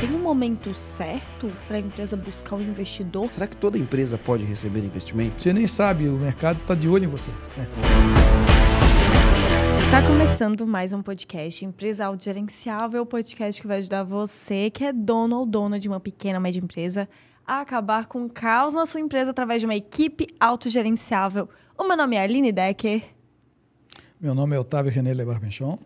Tem um momento certo para a empresa buscar um investidor? Será que toda empresa pode receber investimento? Você nem sabe, o mercado está de olho em você. Né? Está começando mais um podcast Empresa Autogerenciável, o podcast que vai ajudar você, que é dono ou dona de uma pequena ou média empresa, a acabar com o caos na sua empresa através de uma equipe autogerenciável. O meu nome é Aline Decker. Meu nome é Otávio René Lebar-Penchon.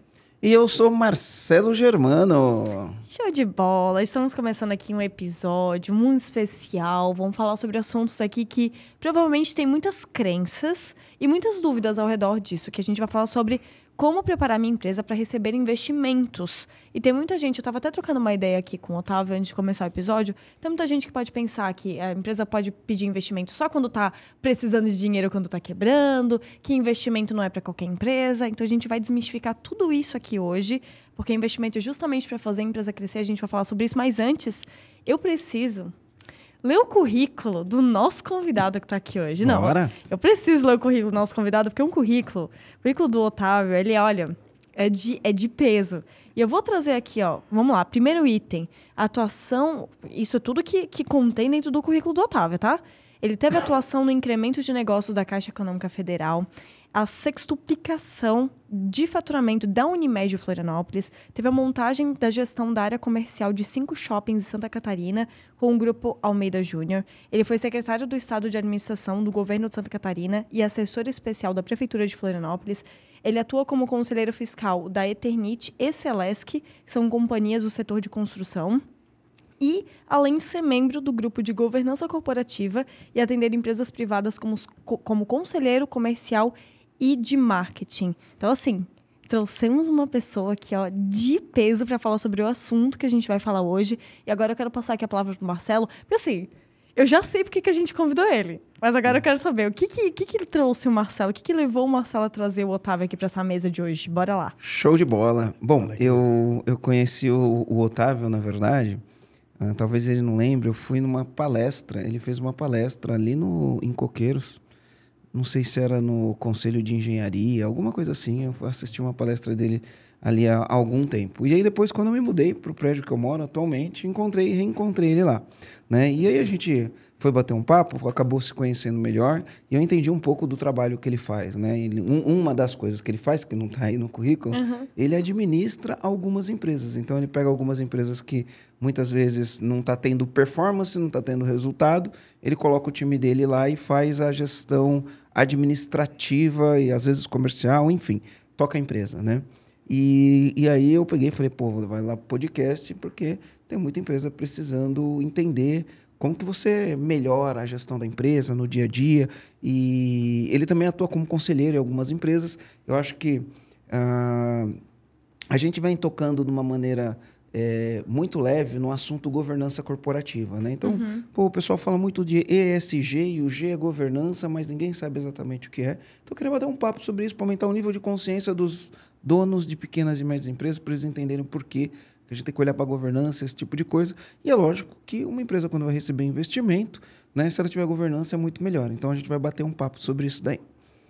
E eu sou Marcelo Germano. Show de bola! Estamos começando aqui um episódio muito especial. Vamos falar sobre assuntos aqui que provavelmente tem muitas crenças e muitas dúvidas ao redor disso, que a gente vai falar sobre como preparar minha empresa para receber investimentos. E tem muita gente, eu estava até trocando uma ideia aqui com o Otávio antes de começar o episódio, tem muita gente que pode pensar que a empresa pode pedir investimento só quando está precisando de dinheiro, quando está quebrando, que investimento não é para qualquer empresa. Então a gente vai desmistificar tudo isso aqui hoje, porque investimento é justamente para fazer a empresa crescer, a gente vai falar sobre isso, mas antes eu preciso ler o currículo do nosso convidado que está aqui hoje. Não, Bora. eu preciso ler o currículo do nosso convidado, porque é um currículo. O currículo do Otávio, ele, olha, é de, é de peso. E eu vou trazer aqui, ó, vamos lá, primeiro item, atuação, isso é tudo que, que contém dentro do currículo do Otávio, tá? Ele teve atuação no incremento de negócios da Caixa Econômica Federal, a sextuplicação de faturamento da Unimed Florianópolis, teve a montagem da gestão da área comercial de cinco shoppings em Santa Catarina com o grupo Almeida Júnior. Ele foi secretário do Estado de Administração do governo de Santa Catarina e assessor especial da Prefeitura de Florianópolis. Ele atua como conselheiro fiscal da Eternit e Celesc, que são companhias do setor de construção e, além de ser membro do grupo de governança corporativa e atender empresas privadas como, como conselheiro comercial e de marketing. Então, assim, trouxemos uma pessoa aqui ó, de peso para falar sobre o assunto que a gente vai falar hoje. E agora eu quero passar aqui a palavra para o Marcelo, porque assim, eu já sei porque que a gente convidou ele. Mas agora eu quero saber o que que, que, que trouxe o Marcelo, o que, que levou o Marcelo a trazer o Otávio aqui para essa mesa de hoje. Bora lá. Show de bola. Bom, eu, eu conheci o, o Otávio, na verdade. Uh, talvez ele não lembre, eu fui numa palestra. Ele fez uma palestra ali no, em Coqueiros não sei se era no Conselho de Engenharia, alguma coisa assim. Eu assisti uma palestra dele ali há, algum tempo. E aí depois, quando eu me mudei para o prédio que eu moro atualmente, encontrei e reencontrei ele lá. Né? E aí a gente foi bater um papo, acabou se conhecendo melhor e eu entendi um pouco do trabalho que ele faz, né? Ele, um, uma das coisas que ele faz, que não está aí no currículo, uhum. ele administra algumas empresas. Então ele pega algumas empresas que muitas vezes não está tendo performance, não está tendo resultado, ele coloca o time dele lá e faz a gestão administrativa e às vezes comercial, enfim, toca a empresa, né? E, e aí eu peguei e falei, pô, vai lá podcast, porque tem muita empresa precisando entender como que você melhora a gestão da empresa no dia a dia. E ele também atua como conselheiro em algumas empresas. Eu acho que uh, a gente vem tocando de uma maneira é, muito leve no assunto governança corporativa. Né? Então, uhum. pô, o pessoal fala muito de ESG e o G é governança, mas ninguém sabe exatamente o que é. Então, eu queria bater um papo sobre isso para aumentar o nível de consciência dos donos de pequenas e médias empresas, para eles entenderem por que a gente tem que olhar para a governança, esse tipo de coisa. E é lógico que uma empresa, quando vai receber investimento, né, se ela tiver governança, é muito melhor. Então a gente vai bater um papo sobre isso daí.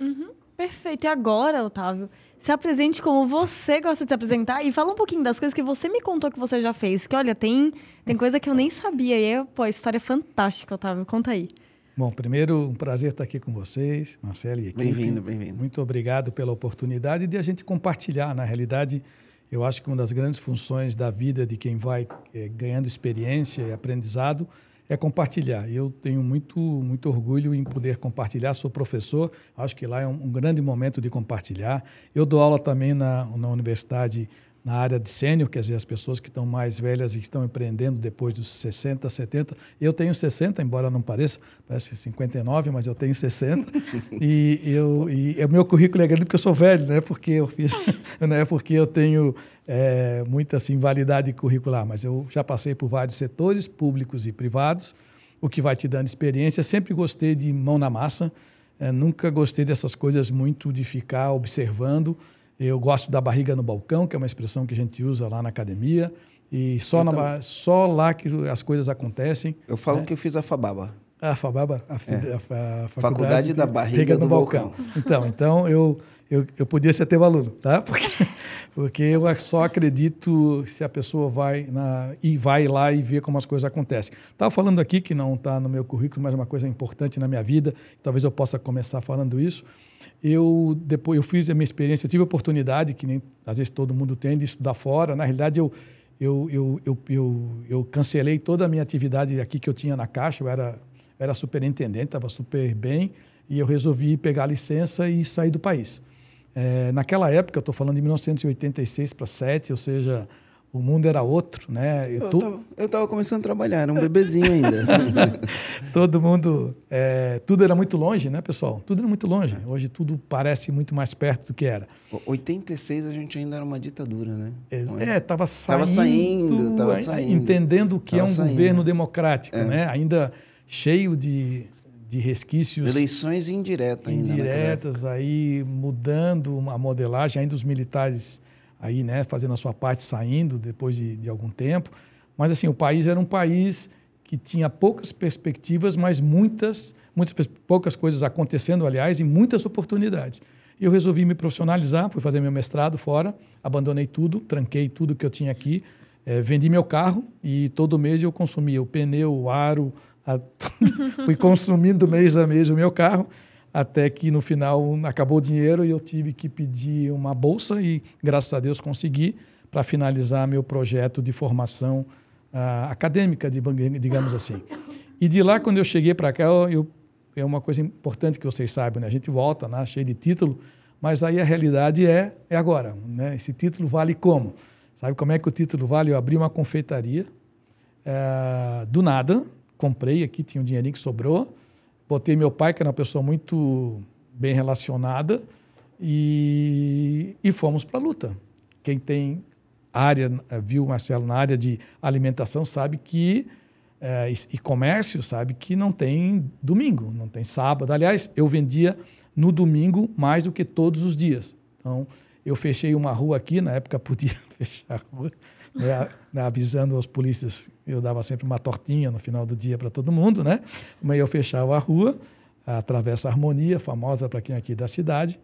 Uhum. Perfeito. E agora, Otávio, se apresente como você gosta de se apresentar e fala um pouquinho das coisas que você me contou que você já fez. Que olha, tem, tem coisa que eu nem sabia. E é, pô, a história é fantástica, Otávio. Conta aí. Bom, primeiro, um prazer estar aqui com vocês, Marcelo e equipe. Bem-vindo, bem-vindo. Muito obrigado pela oportunidade de a gente compartilhar, na realidade, eu acho que uma das grandes funções da vida de quem vai é, ganhando experiência e aprendizado é compartilhar. Eu tenho muito, muito orgulho em poder compartilhar. Sou professor, acho que lá é um, um grande momento de compartilhar. Eu dou aula também na, na universidade na área de sênior, quer dizer, as pessoas que estão mais velhas e estão empreendendo depois dos 60, 70. Eu tenho 60, embora não pareça, parece 59, mas eu tenho 60. e eu e o meu currículo é grande porque eu sou velho, né? Porque eu fiz, não é porque eu tenho é, muita assim, validade curricular, mas eu já passei por vários setores, públicos e privados, o que vai te dando experiência. Sempre gostei de mão na massa, é, nunca gostei dessas coisas muito de ficar observando. Eu gosto da barriga no balcão, que é uma expressão que a gente usa lá na academia. E só, na, só lá que as coisas acontecem. Eu falo né? que eu fiz a Fababa. A Fababa? A, é. a, a faculdade, faculdade, da barriga, no, balcão. balcão. Então, então eu, eu, eu podia ser teu aluno, tá? Porque, Porque eu só acredito se a pessoa vai na, e vai lá e vê como as coisas acontecem. Estava falando aqui que não está no meu currículo, mas é uma coisa importante na minha vida. Talvez eu possa começar falando isso. Eu depois eu fiz a minha experiência, eu tive a oportunidade que nem às vezes todo mundo tem de estudar fora. Na realidade eu eu, eu, eu, eu, eu cancelei toda a minha atividade aqui que eu tinha na Caixa. Eu era era superintendente, estava super bem e eu resolvi pegar a licença e sair do país. É, naquela época, eu estou falando de 1986 para 7, ou seja, o mundo era outro, né? Eu estava começando a trabalhar, era um bebezinho ainda. Todo mundo, é, tudo era muito longe, né, pessoal? Tudo era muito longe. Hoje tudo parece muito mais perto do que era. 86 a gente ainda era uma ditadura, né? É, estava saindo, tava saindo, tava saindo, entendendo o que é um saindo. governo democrático, é. né? Ainda cheio de de resquícios. Eleições indiretas ainda. Indiretas, aí mudando a modelagem, ainda os militares aí, né, fazendo a sua parte, saindo depois de, de algum tempo. Mas, assim, o país era um país que tinha poucas perspectivas, mas muitas, muitas poucas coisas acontecendo, aliás, e muitas oportunidades. E eu resolvi me profissionalizar, fui fazer meu mestrado fora, abandonei tudo, tranquei tudo que eu tinha aqui, é, vendi meu carro e todo mês eu consumia o pneu, o aro, fui consumindo mês a mês o meu carro, até que no final acabou o dinheiro e eu tive que pedir uma bolsa e, graças a Deus, consegui para finalizar meu projeto de formação uh, acadêmica, de, digamos assim. E de lá, quando eu cheguei para cá, eu, é uma coisa importante que vocês saibam, né? a gente volta né, cheio de título, mas aí a realidade é, é agora. Né? Esse título vale como? Sabe como é que o título vale? Eu abri uma confeitaria é, do nada, comprei aqui, tinha um dinheirinho que sobrou. Botei meu pai, que era uma pessoa muito bem relacionada, e, e fomos para a luta. Quem tem área, viu, Marcelo, na área de alimentação, sabe que, é, e, e comércio, sabe que não tem domingo, não tem sábado. Aliás, eu vendia no domingo mais do que todos os dias. Então, eu fechei uma rua aqui, na época podia fechar a rua, né, né, avisando aos polícias. Eu dava sempre uma tortinha no final do dia para todo mundo, né? Mas eu fechava a rua, a Travessa Harmonia, famosa para quem é aqui da cidade.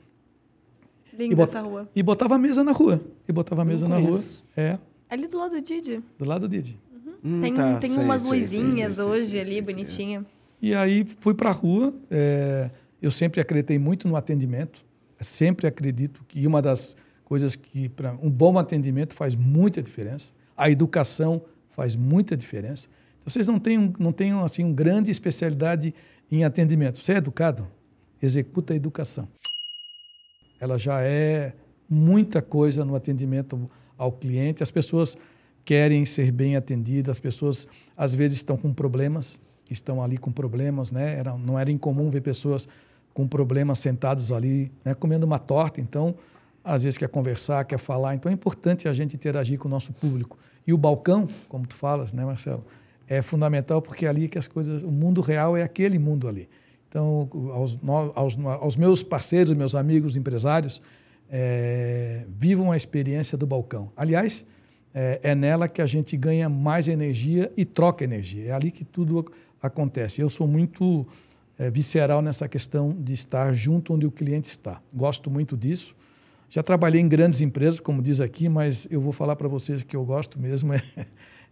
Linda bot... essa rua. E botava a mesa na rua. E botava a mesa na rua. É. Ali do lado do Didi. Do lado do Didi. Uhum. Hum, tem tá, tem sei, umas sei, luzinhas sei, hoje ali, bonitinha. E aí fui para a rua. É... eu sempre acreditei muito no atendimento. Sempre acredito que uma das coisas que para um bom atendimento faz muita diferença. A educação faz muita diferença. Então, vocês não têm, não têm assim, uma grande especialidade em atendimento. Você é educado? Executa a educação. Ela já é muita coisa no atendimento ao cliente. As pessoas querem ser bem atendidas, as pessoas às vezes estão com problemas, estão ali com problemas, né? Era, não era incomum ver pessoas com problemas sentados ali, né, comendo uma torta. Então, às vezes quer conversar, quer falar. Então é importante a gente interagir com o nosso público. E o balcão, como tu falas, né, Marcelo, é fundamental porque é ali que as coisas, o mundo real é aquele mundo ali. Então, aos, aos, aos meus parceiros, meus amigos empresários, é, vivam a experiência do balcão. Aliás, é, é, nela que a gente ganha mais energia e troca energia. É ali que tudo acontece. Eu sou muito é, visceral nessa questão de estar junto onde o cliente está. Gosto muito disso. Já trabalhei em grandes empresas, como diz aqui, mas eu vou falar para vocês que eu gosto mesmo é,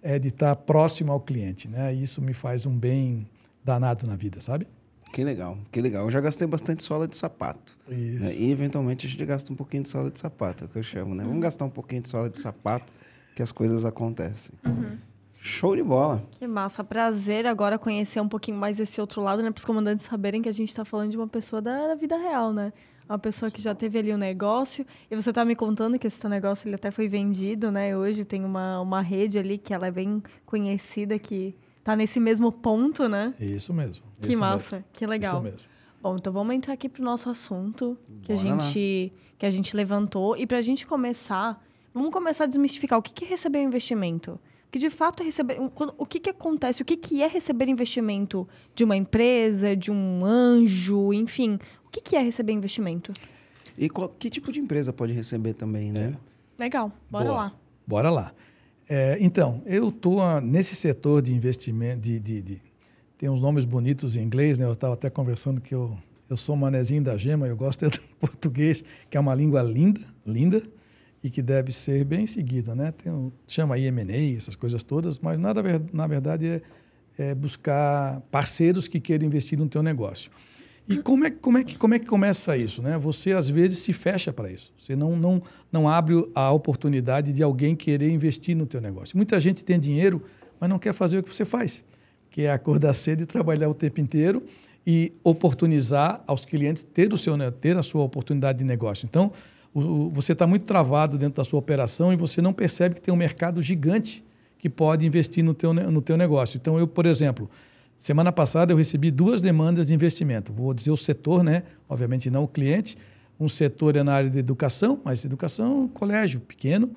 é, de estar próximo ao cliente, né? Isso me faz um bem danado na vida, sabe? Que legal, que legal. Eu já gastei bastante sola de sapato. Isso. Né? E eventualmente a gente gasta um pouquinho de sola de sapato, é o que eu chamo, né? Vamos gastar um pouquinho de sola de sapato que as coisas acontecem. Uhum. Show de bola. Que massa. Prazer agora conhecer um pouquinho mais esse outro lado, né? Para os comandantes saberem que a gente está falando de uma pessoa da, da vida real, né? uma pessoa que já teve ali um negócio. E você está me contando que esse teu negócio ele até foi vendido, né? Hoje tem uma, uma rede ali que ela é bem conhecida, que está nesse mesmo ponto, né? Isso mesmo. Que isso massa, mesmo. que legal. Isso mesmo. Bom, então vamos entrar aqui para o nosso assunto que a, gente, que a gente levantou. E para a gente começar, vamos começar a desmistificar o que é receber um investimento. Que de fato é receber. O que, que acontece? O que, que é receber investimento de uma empresa, de um anjo, enfim que, que é receber investimento? E qual, que tipo de empresa pode receber também, né? É. Legal, bora Boa. lá. Bora lá. É, então, eu estou nesse setor de investimento, de, de, de, tem uns nomes bonitos em inglês, né? Eu estava até conversando que eu, eu sou manezinho da gema, eu gosto do português, que é uma língua linda, linda, e que deve ser bem seguida. Né? Tem um, chama M&A, essas coisas todas, mas nada, na verdade é, é buscar parceiros que queiram investir no teu negócio. E como é, como, é que, como é que começa isso? Né? Você, às vezes, se fecha para isso. Você não, não, não abre a oportunidade de alguém querer investir no teu negócio. Muita gente tem dinheiro, mas não quer fazer o que você faz, que é acordar cedo e trabalhar o tempo inteiro e oportunizar aos clientes ter, o seu, ter a sua oportunidade de negócio. Então, você está muito travado dentro da sua operação e você não percebe que tem um mercado gigante que pode investir no teu, no teu negócio. Então, eu, por exemplo, Semana passada eu recebi duas demandas de investimento. Vou dizer o setor, né? Obviamente não o cliente. Um setor é na área de educação, mas educação, colégio pequeno,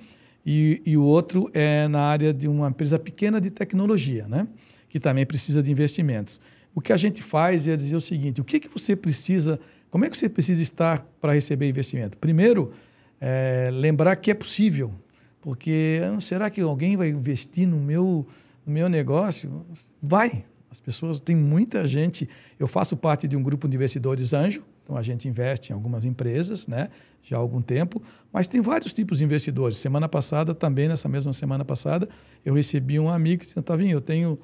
e, e o outro é na área de uma empresa pequena de tecnologia, né? Que também precisa de investimentos. O que a gente faz é dizer o seguinte: o que, que você precisa, como é que você precisa estar para receber investimento? Primeiro, é, lembrar que é possível, porque será que alguém vai investir no meu, no meu negócio? Vai, as pessoas, tem muita gente. Eu faço parte de um grupo de investidores anjo, então a gente investe em algumas empresas, né, já há algum tempo, mas tem vários tipos de investidores. Semana passada, também nessa mesma semana passada, eu recebi um amigo que disse: Tavinho, eu tenho,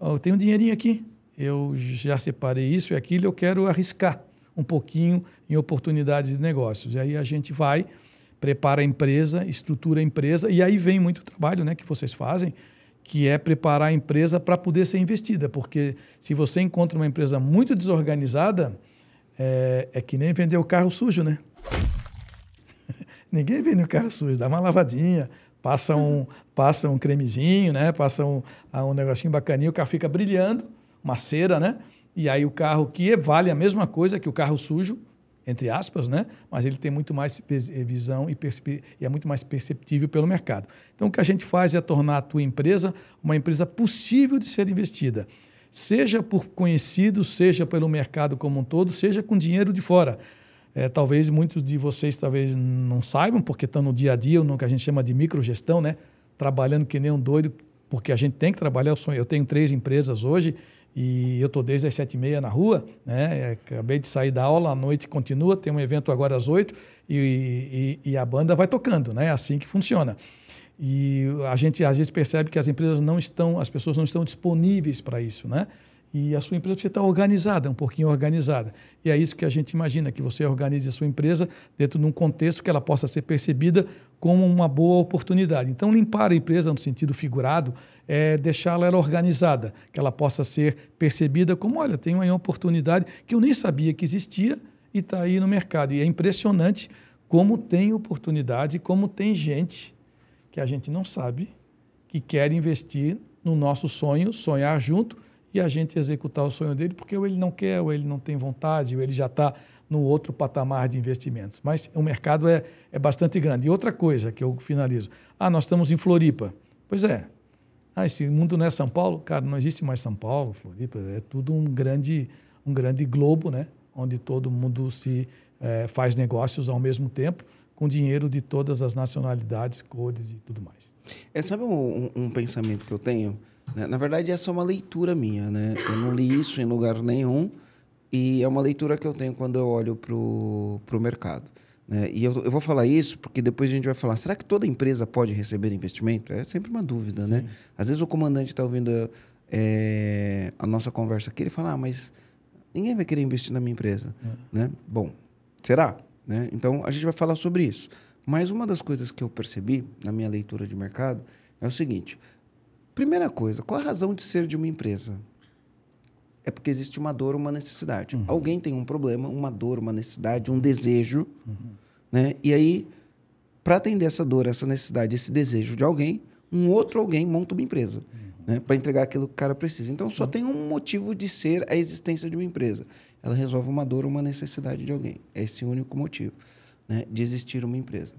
eu tenho um dinheirinho aqui, eu já separei isso e aquilo, eu quero arriscar um pouquinho em oportunidades de negócios. E aí a gente vai, prepara a empresa, estrutura a empresa, e aí vem muito trabalho né, que vocês fazem que é preparar a empresa para poder ser investida. Porque se você encontra uma empresa muito desorganizada, é, é que nem vender o carro sujo, né? Ninguém vende o carro sujo, dá uma lavadinha, passa um, passa um cremezinho, né? passa um, ah, um negocinho bacaninho, o carro fica brilhando, uma cera, né? E aí o carro que vale a mesma coisa que o carro sujo, entre aspas, né? mas ele tem muito mais eh, visão e, e, é muito mais perceptível pelo mercado. Então, o que a gente faz é tornar a tua empresa uma empresa possível de ser investida, seja por conhecidos, seja pelo mercado como um todo, seja com dinheiro de fora. É, talvez muitos de vocês talvez não saibam, porque estão no dia a dia, no que a gente chama de microgestão, né? trabalhando que nem um doido, porque a gente tem que trabalhar. Eu tenho três empresas hoje e eu estou desde as sete e meia na rua, né? Acabei de sair da aula, à noite continua, tem um evento agora às oito e, e, e, a banda vai tocando, né? É assim que funciona. E a gente às vezes percebe que as empresas não estão, as pessoas não estão disponíveis para isso, né? E a sua empresa precisa estar organizada, um pouquinho organizada. E é isso que a gente imagina, que você organize a sua empresa dentro de um contexto que ela possa ser percebida como uma boa oportunidade. Então, limpar a empresa no sentido figurado é deixá-la ela organizada, que ela possa ser percebida como, olha, tem uma oportunidade que eu nem sabia que existia e está aí no mercado. E é impressionante como tem oportunidade, como tem gente que a gente não sabe que quer investir no nosso sonho, sonhar junto e a gente executar o sonho dele, porque ou ele não quer, ou ele não tem vontade, ou ele já está no outro patamar de investimentos. Mas o mercado é, é bastante grande. E outra coisa que eu finalizo. Ah, nós estamos em Floripa. Pois é. Ah, esse mundo não é São Paulo? Cara, não existe mais São Paulo, Floripa. É tudo um grande, um grande globo, né? onde todo mundo se é, faz negócios ao mesmo tempo, com dinheiro de todas as nacionalidades, cores e tudo mais. É, sabe um, um pensamento que eu tenho? Né? Na verdade, essa é uma leitura minha, né? Eu não li isso em lugar nenhum e é uma leitura que eu tenho quando eu olho para o mercado. Né? E eu, eu vou falar isso porque depois a gente vai falar, será que toda empresa pode receber investimento? É sempre uma dúvida, né? Sim. né? Às vezes o comandante está ouvindo é, a nossa conversa aqui, ele fala, ah, mas ninguém vai querer investir na minha empresa, é. né? Bom, será? Né? Então, a gente vai falar sobre isso. Mas uma das coisas que eu percebi na minha leitura de mercado é o seguinte, Primeira coisa, qual a razão de ser de uma empresa? É porque existe uma dor, uma necessidade. Uhum. Alguém tem um problema, uma dor, uma necessidade, um desejo, uhum. né? E aí, para atender essa dor, essa necessidade, esse desejo de alguém, um outro alguém monta uma empresa, uhum. né? Para entregar aquilo que o cara precisa. Então, Sim. só tem um motivo de ser a existência de uma empresa. Ela resolve uma dor, uma necessidade de alguém. É esse o único motivo, né? De existir uma empresa.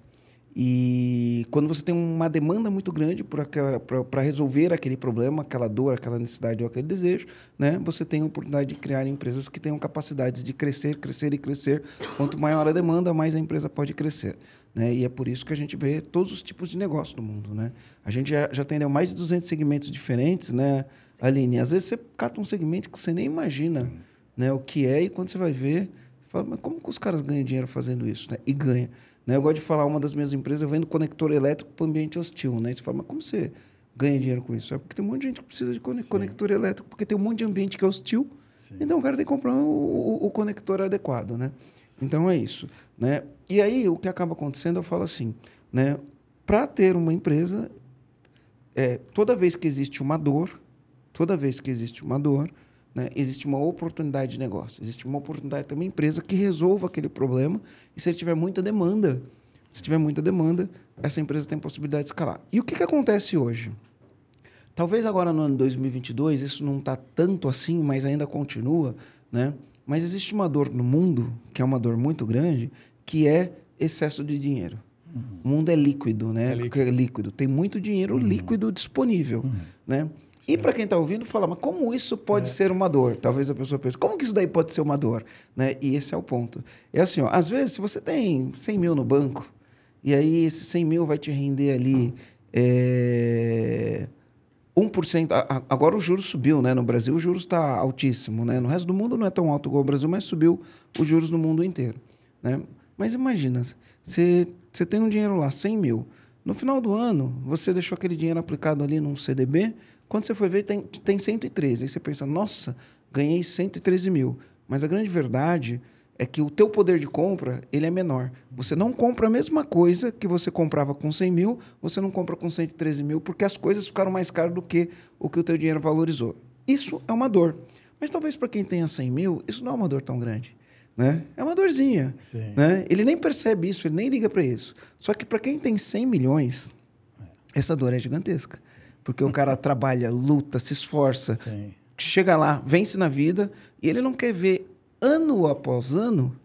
E quando você tem uma demanda muito grande para resolver aquele problema, aquela dor, aquela necessidade ou aquele desejo, né, você tem a oportunidade de criar empresas que tenham capacidades de crescer, crescer e crescer. Quanto maior a demanda, mais a empresa pode crescer. Né? E é por isso que a gente vê todos os tipos de negócio no mundo. Né? A gente já, já atendeu mais de 200 segmentos diferentes, né, Aline? Às vezes você cata um segmento que você nem imagina né, o que é e quando você vai ver Fala, mas como que os caras ganham dinheiro fazendo isso? Né? E ganha. Né? Eu gosto de falar, uma das minhas empresas, eu vendo conector elétrico para o ambiente hostil. Né? Você fala, mas como você ganha dinheiro com isso? É porque tem um monte de gente que precisa de conector elétrico, porque tem um monte de ambiente que é hostil. Sim. Então o cara tem que comprar o, o, o conector adequado. Né? Então é isso. Né? E aí o que acaba acontecendo, eu falo assim, né? para ter uma empresa, é, toda vez que existe uma dor, toda vez que existe uma dor, né, existe uma oportunidade de negócio, existe uma oportunidade também empresa que resolva aquele problema e se ele tiver muita demanda, se tiver muita demanda, essa empresa tem possibilidade de escalar. E o que, que acontece hoje? Talvez agora no ano 2022 isso não está tanto assim, mas ainda continua, né? Mas existe uma dor no mundo, que é uma dor muito grande, que é excesso de dinheiro. Uhum. O mundo é líquido, né? É líquido. É líquido. Tem muito dinheiro uhum. líquido disponível, uhum. né? E para quem está ouvindo, fala, mas como isso pode é. ser uma dor? Talvez a pessoa pense, como que isso daí pode ser uma dor? Né? E esse é o ponto. É assim, ó, às vezes, se você tem 100 mil no banco, e aí esse 100 mil vai te render ali é, 1%. Agora o juros subiu, né? No Brasil o juros está altíssimo, né? No resto do mundo não é tão alto igual o Brasil, mas subiu os juros no mundo inteiro, né? Mas imagina, você tem um dinheiro lá, 100 mil. No final do ano, você deixou aquele dinheiro aplicado ali num CDB, quando você foi ver, tem, tem 113. Aí você pensa, nossa, ganhei 113 mil. Mas a grande verdade é que o teu poder de compra ele é menor. Você não compra a mesma coisa que você comprava com 100 mil, você não compra com 113 mil, porque as coisas ficaram mais caras do que o que o teu dinheiro valorizou. Isso é uma dor. Mas talvez para quem tenha 100 mil, isso não é uma dor tão grande. Né? É uma dorzinha. Né? Ele nem percebe isso, ele nem liga para isso. Só que para quem tem 100 milhões, essa dor é gigantesca. Porque o cara trabalha, luta, se esforça, Sim. chega lá, vence na vida, e ele não quer ver ano após ano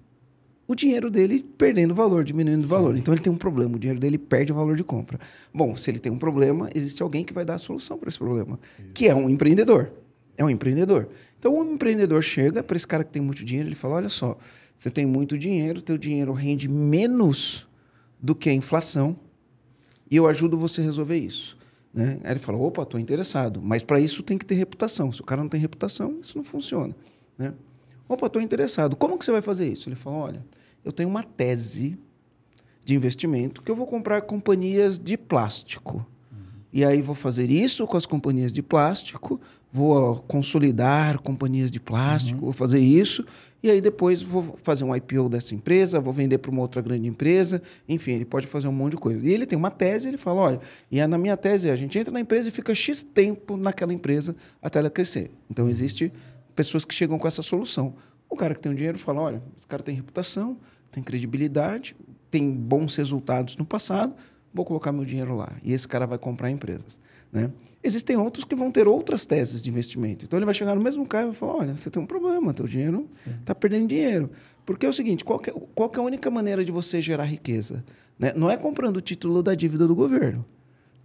o dinheiro dele perdendo valor, diminuindo Sim. valor. Então ele tem um problema, o dinheiro dele perde o valor de compra. Bom, se ele tem um problema, existe alguém que vai dar a solução para esse problema, Isso. que é um empreendedor. É um empreendedor. Então o empreendedor chega para esse cara que tem muito dinheiro, ele fala: "Olha só, você tem muito dinheiro, teu dinheiro rende menos do que a inflação, e eu ajudo você a resolver isso. Né? Aí ele fala, opa, estou interessado. Mas para isso tem que ter reputação. Se o cara não tem reputação, isso não funciona. Né? Opa, estou interessado. Como que você vai fazer isso? Ele fala, olha, eu tenho uma tese de investimento que eu vou comprar companhias de plástico. E aí vou fazer isso com as companhias de plástico, vou consolidar companhias de plástico, uhum. vou fazer isso, e aí depois vou fazer um IPO dessa empresa, vou vender para uma outra grande empresa, enfim, ele pode fazer um monte de coisa. E ele tem uma tese, ele fala, olha, e é na minha tese a gente entra na empresa e fica X tempo naquela empresa até ela crescer. Então, existe pessoas que chegam com essa solução. O cara que tem o dinheiro fala, olha, esse cara tem reputação, tem credibilidade, tem bons resultados no passado, vou colocar meu dinheiro lá. E esse cara vai comprar empresas. Né? Existem outros que vão ter outras teses de investimento. Então ele vai chegar no mesmo cara e vai falar: olha, você tem um problema, teu dinheiro está perdendo dinheiro. Porque é o seguinte: qual, é, qual é a única maneira de você gerar riqueza? Né? Não é comprando o título da dívida do governo.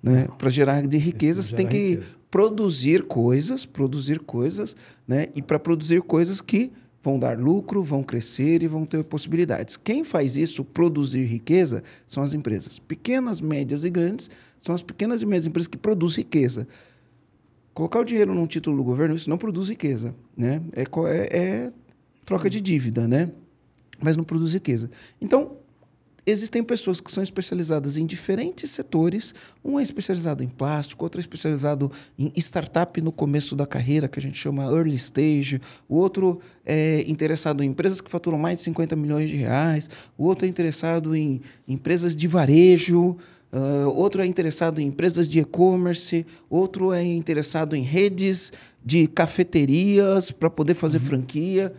Né? Para gerar de riqueza, você tem que riqueza. produzir coisas, produzir coisas, né? e para produzir coisas que vão dar lucro, vão crescer e vão ter possibilidades. Quem faz isso, produzir riqueza, são as empresas. Pequenas, médias e grandes são as pequenas e médias empresas que produzem riqueza. Colocar o dinheiro num título do governo, isso não produz riqueza. Né? É, é, é troca de dívida, né? mas não produz riqueza. Então, existem pessoas que são especializadas em diferentes setores. Um é especializado em plástico, outro é especializado em startup no começo da carreira, que a gente chama early stage. O outro é interessado em empresas que faturam mais de 50 milhões de reais. O outro é interessado em empresas de varejo. Uh, outro é interessado em empresas de e-commerce, outro é interessado em redes de cafeterias para poder fazer uhum. franquia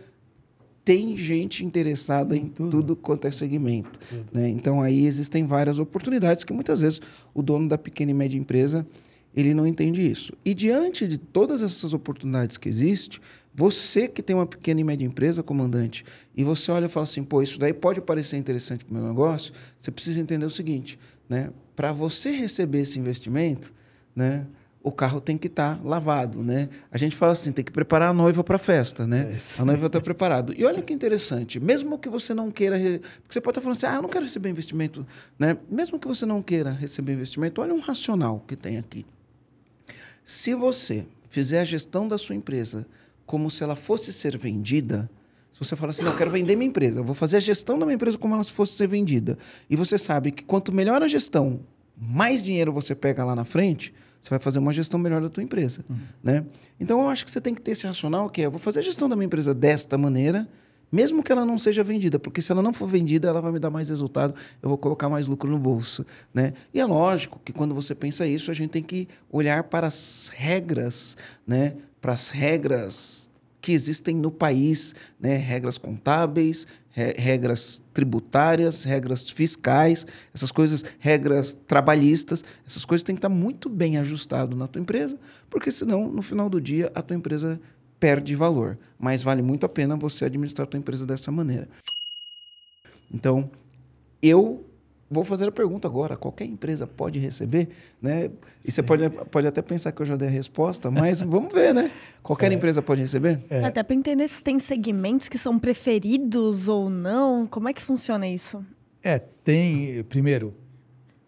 tem gente interessada em tudo, tudo quanto é segmento. Né? Então aí existem várias oportunidades que muitas vezes o dono da pequena e média empresa ele não entende isso. E diante de todas essas oportunidades que existem, você que tem uma pequena e média empresa, comandante, e você olha e fala assim, pô, isso daí pode parecer interessante para o meu negócio, você precisa entender o seguinte, né? Para você receber esse investimento, né? o carro tem que estar tá lavado, né? A gente fala assim, tem que preparar a noiva para a festa, né? É a noiva está preparado. E olha que interessante, mesmo que você não queira, porque você pode estar falando assim, ah, eu não quero receber investimento, né? Mesmo que você não queira receber investimento, olha um racional que tem aqui. Se você fizer a gestão da sua empresa como se ela fosse ser vendida, você fala assim, não, eu quero vender minha empresa, eu vou fazer a gestão da minha empresa como ela fosse ser vendida. E você sabe que quanto melhor a gestão, mais dinheiro você pega lá na frente, você vai fazer uma gestão melhor da tua empresa. Uhum. Né? Então, eu acho que você tem que ter esse racional que é, eu vou fazer a gestão da minha empresa desta maneira, mesmo que ela não seja vendida, porque se ela não for vendida, ela vai me dar mais resultado, eu vou colocar mais lucro no bolso. Né? E é lógico que quando você pensa isso, a gente tem que olhar para as regras, né? para as regras que existem no país, né? regras contábeis, regras tributárias, regras fiscais, essas coisas, regras trabalhistas, essas coisas têm que estar muito bem ajustado na tua empresa, porque senão, no final do dia, a tua empresa perde valor. Mas vale muito a pena você administrar a tua empresa dessa maneira. Então, eu vou fazer a pergunta agora: qualquer empresa pode receber? Né? E Sim. você pode, pode até pensar que eu já dei a resposta, mas vamos ver, né? Qualquer é. empresa pode receber? É. Até para entender se tem segmentos que são preferidos ou não. Como é que funciona isso? É, tem. Primeiro,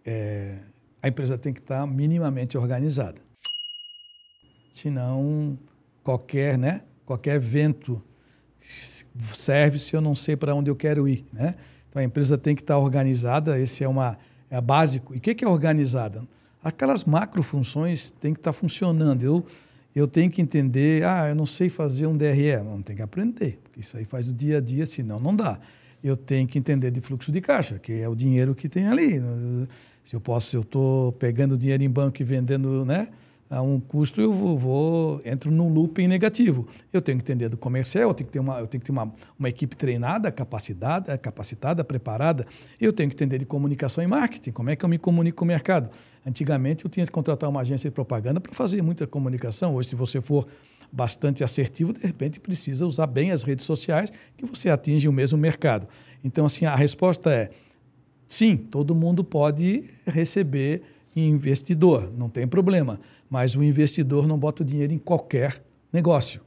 é, a empresa tem que estar minimamente organizada. Senão, qualquer, né? Qualquer evento serve se eu não sei para onde eu quero ir, né? Então a empresa tem que estar organizada, esse é uma é básico. E o que é organizada? Aquelas macrofunções têm que estar funcionando. Eu eu tenho que entender, ah, eu não sei fazer um DRE, não tem que aprender, porque isso aí faz o dia a dia, senão não dá. Eu tenho que entender de fluxo de caixa, que é o dinheiro que tem ali. Se eu posso, se eu estou pegando dinheiro em banco e vendendo, né? A um custo, eu vou, vou, entro num looping negativo. Eu tenho que entender do comercial, eu tenho que ter uma, eu tenho que ter uma, uma equipe treinada, capacitada, capacitada, preparada. Eu tenho que entender de comunicação e marketing, como é que eu me comunico com o mercado. Antigamente eu tinha que contratar uma agência de propaganda para fazer muita comunicação. Hoje, se você for bastante assertivo, de repente precisa usar bem as redes sociais que você atinge o mesmo mercado. Então, assim, a resposta é sim, todo mundo pode receber investidor, não tem problema. Mas o investidor não bota o dinheiro em qualquer negócio.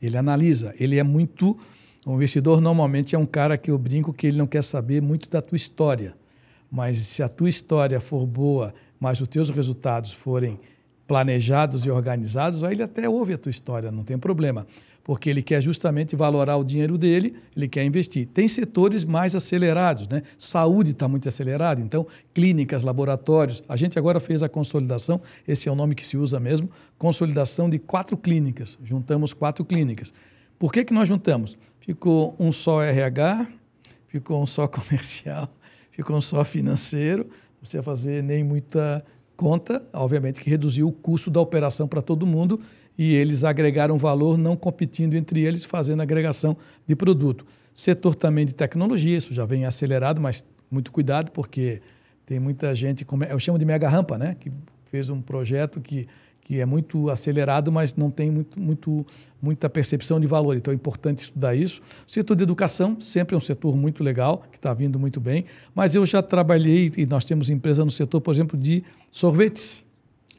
Ele analisa, ele é muito. O investidor normalmente é um cara que eu brinco que ele não quer saber muito da tua história. Mas se a tua história for boa, mas os teus resultados forem planejados e organizados, aí ele até ouve a tua história, não tem problema porque ele quer justamente valorar o dinheiro dele, ele quer investir. Tem setores mais acelerados, né? Saúde está muito acelerada, então clínicas, laboratórios. A gente agora fez a consolidação, esse é o nome que se usa mesmo, consolidação de quatro clínicas. Juntamos quatro clínicas. Por que, que nós juntamos? Ficou um só RH, ficou um só comercial, ficou um só financeiro, não precisa fazer nem muita conta, obviamente que reduziu o custo da operação para todo mundo e eles agregaram valor não competindo entre eles, fazendo agregação de produto. Setor também de tecnologia, isso já vem acelerado, mas muito cuidado, porque tem muita gente, eu chamo de mega rampa, né? que fez um projeto que, que é muito acelerado, mas não tem muito, muito, muita percepção de valor. Então é importante estudar isso. Setor de educação sempre é um setor muito legal, que está vindo muito bem, mas eu já trabalhei, e nós temos empresa no setor, por exemplo, de sorvetes,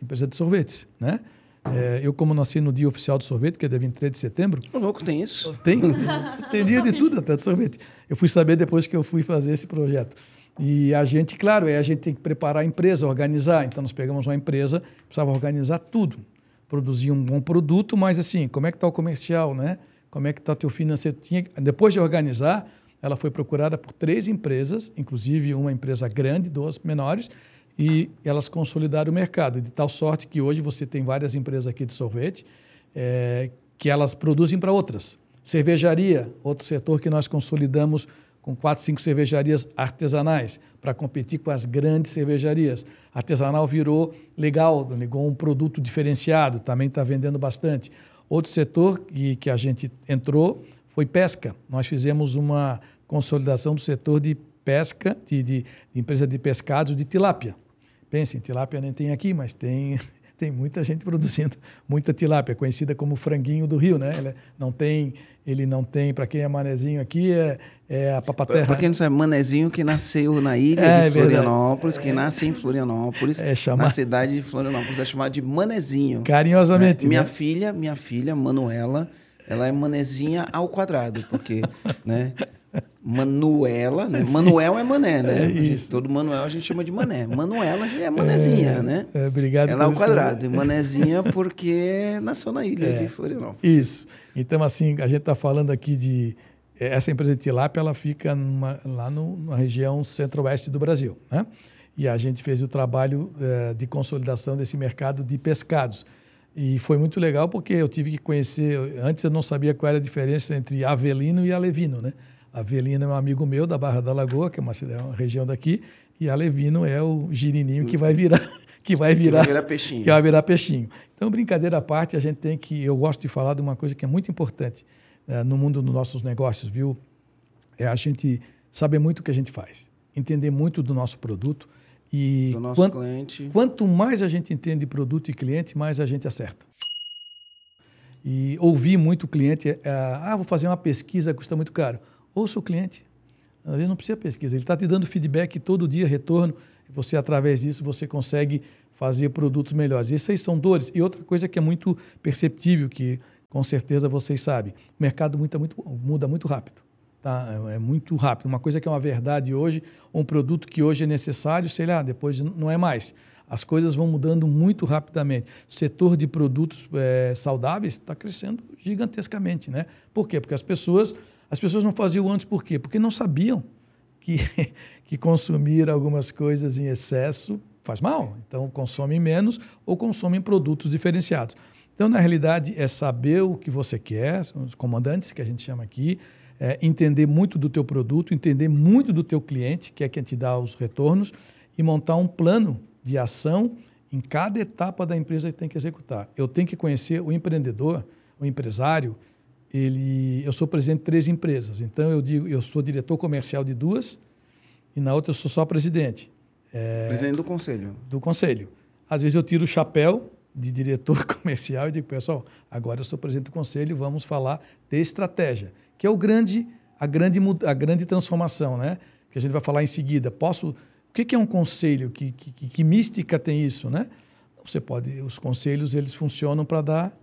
empresa de sorvetes, né? É, eu, como nasci no dia oficial do sorvete, que é dia 23 de setembro. O louco tem isso? Tem. tem dia de tudo, até de sorvete. Eu fui saber depois que eu fui fazer esse projeto. E a gente, claro, é, a gente tem que preparar a empresa, organizar. Então, nós pegamos uma empresa, precisava organizar tudo. Produzir um bom produto, mas assim, como é que está o comercial, né? Como é que está o teu financeiro? Tinha, depois de organizar, ela foi procurada por três empresas, inclusive uma empresa grande, duas menores, e elas consolidaram o mercado, de tal sorte que hoje você tem várias empresas aqui de sorvete é, que elas produzem para outras. Cervejaria, outro setor que nós consolidamos com quatro, cinco cervejarias artesanais para competir com as grandes cervejarias. Artesanal virou legal, ligou um produto diferenciado, também está vendendo bastante. Outro setor que, que a gente entrou foi pesca. Nós fizemos uma consolidação do setor de pesca, de, de, de empresa de pescados de tilápia. Pensem, tilápia nem tem aqui, mas tem, tem muita gente produzindo muita tilápia, conhecida como franguinho do rio, né? Ele não tem, ele não tem, para quem é manezinho aqui, é, é a papaterra. Para quem não sabe, manezinho que nasceu na ilha é, de Florianópolis, que nasce em Florianópolis, é, chama... na cidade de Florianópolis, é chamado de manezinho. Carinhosamente. Né? Minha né? filha, minha filha, Manuela, ela é manezinha ao quadrado, porque, né? Manuela, né? Manuel é mané, né? É isso. Todo Manuel a gente chama de mané. Manuela é manezinha, é, né? É, obrigado. Ela é o quadrado. E manezinha porque nasceu na ilha é, de Florianópolis. Isso. Então, assim, a gente está falando aqui de... É, essa empresa de tilápia, ela fica numa, lá no, na região centro-oeste do Brasil, né? E a gente fez o trabalho é, de consolidação desse mercado de pescados. E foi muito legal porque eu tive que conhecer... Antes eu não sabia qual era a diferença entre avelino e alevino, né? Avelino é um amigo meu da Barra da Lagoa, que é uma, é uma região daqui, e Alevino é o girininho que vai virar que vai virar, que vai virar peixinho. Que vai virar peixinho. Então, brincadeira à parte, a gente tem que eu gosto de falar de uma coisa que é muito importante é, no mundo dos nossos negócios, viu? É a gente saber muito o que a gente faz, entender muito do nosso produto e do nosso quanto, cliente. Quanto mais a gente entende produto e cliente, mais a gente acerta. E ouvir muito o cliente, é, ah, vou fazer uma pesquisa, custa muito caro. Ouça o cliente. Às vezes não precisa pesquisa. Ele está te dando feedback todo dia, retorno. Você, através disso, você consegue fazer produtos melhores. Essas aí são dores. E outra coisa que é muito perceptível, que com certeza vocês sabem, o mercado muda muito, muda muito rápido. Tá? É muito rápido. Uma coisa que é uma verdade hoje, um produto que hoje é necessário, sei lá, depois não é mais. As coisas vão mudando muito rapidamente. Setor de produtos é, saudáveis está crescendo gigantescamente. Né? Por quê? Porque as pessoas as pessoas não faziam antes por quê? Porque não sabiam que, que consumir algumas coisas em excesso faz mal. Então, consomem menos ou consomem produtos diferenciados. Então, na realidade, é saber o que você quer, os comandantes que a gente chama aqui, é entender muito do teu produto, entender muito do teu cliente, que é quem te dá os retornos, e montar um plano de ação em cada etapa da empresa que tem que executar. Eu tenho que conhecer o empreendedor, o empresário, ele, eu sou presidente de três empresas. Então eu digo, eu sou diretor comercial de duas e na outra eu sou só presidente. É, presidente do conselho. Do conselho. Às vezes eu tiro o chapéu de diretor comercial e digo, pessoal, agora eu sou presidente do conselho, vamos falar de estratégia, que é o grande, a grande, a grande transformação, né? Que a gente vai falar em seguida. Posso, o que é um conselho? Que, que, que mística tem isso, né? Você pode, os conselhos eles funcionam para dar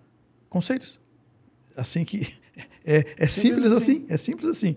conselhos assim que é, é simples, simples assim. assim. é simples assim.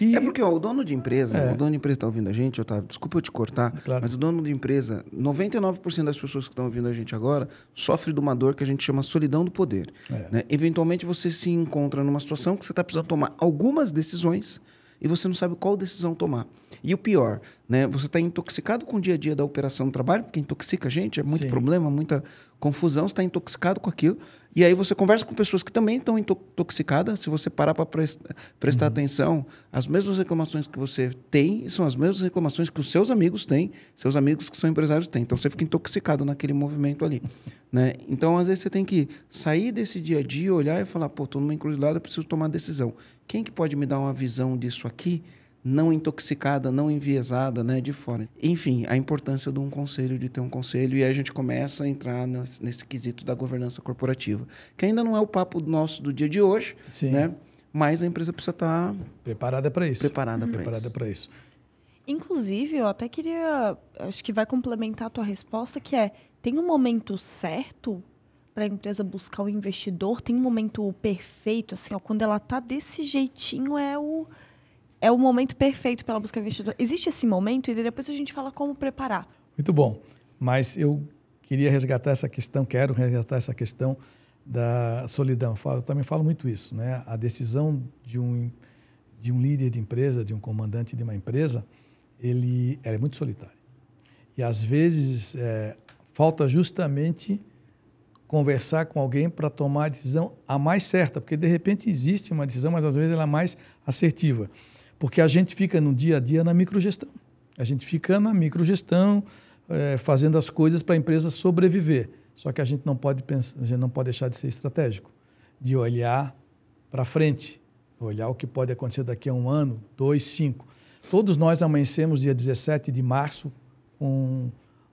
E... É porque ó, o dono de empresa, é. o dono de empresa está ouvindo a gente, Otávio, desculpa eu te cortar, claro. mas o dono de empresa, 99% das pessoas que estão ouvindo a gente agora sofre de uma dor que a gente chama solidão do poder. É. Né? Eventualmente você se encontra numa situação que você está precisando tomar algumas decisões e você não sabe qual decisão tomar. E o pior, né? Você está intoxicado com o dia a dia da operação do trabalho, porque intoxica a gente, é muito Sim. problema, muita confusão, está intoxicado com aquilo. E aí você conversa com pessoas que também estão intoxicadas. Se você parar para prestar, prestar uhum. atenção, as mesmas reclamações que você tem são as mesmas reclamações que os seus amigos têm, seus amigos que são empresários têm. Então você fica intoxicado naquele movimento ali. né? Então, às vezes, você tem que sair desse dia a dia, olhar e falar: pô, estou numa encruzilhada, preciso tomar decisão. Quem que pode me dar uma visão disso aqui? Não intoxicada, não enviesada, né, de fora. Enfim, a importância de um conselho, de ter um conselho, e aí a gente começa a entrar nesse, nesse quesito da governança corporativa, que ainda não é o papo nosso do dia de hoje, Sim. né? Mas a empresa precisa estar tá preparada para isso. Preparada para preparada para isso. Inclusive, eu até queria, acho que vai complementar a tua resposta, que é tem um momento certo para a empresa buscar o investidor, tem um momento perfeito, assim, ó, quando ela tá desse jeitinho é o é o momento perfeito pela busca investidor. Existe esse momento e depois a gente fala como preparar. Muito bom. Mas eu queria resgatar essa questão, quero resgatar essa questão da solidão. Eu também falo muito isso, né? A decisão de um de um líder de empresa, de um comandante de uma empresa, ele é muito solitário. E às vezes é, falta justamente conversar com alguém para tomar a decisão a mais certa, porque de repente existe uma decisão, mas às vezes ela é mais assertiva. Porque a gente fica no dia a dia na microgestão. A gente fica na microgestão, é, fazendo as coisas para a empresa sobreviver. Só que a gente não pode pensar, a gente não pode deixar de ser estratégico, de olhar para frente, olhar o que pode acontecer daqui a um ano, dois, cinco. Todos nós amanhecemos dia 17 de março com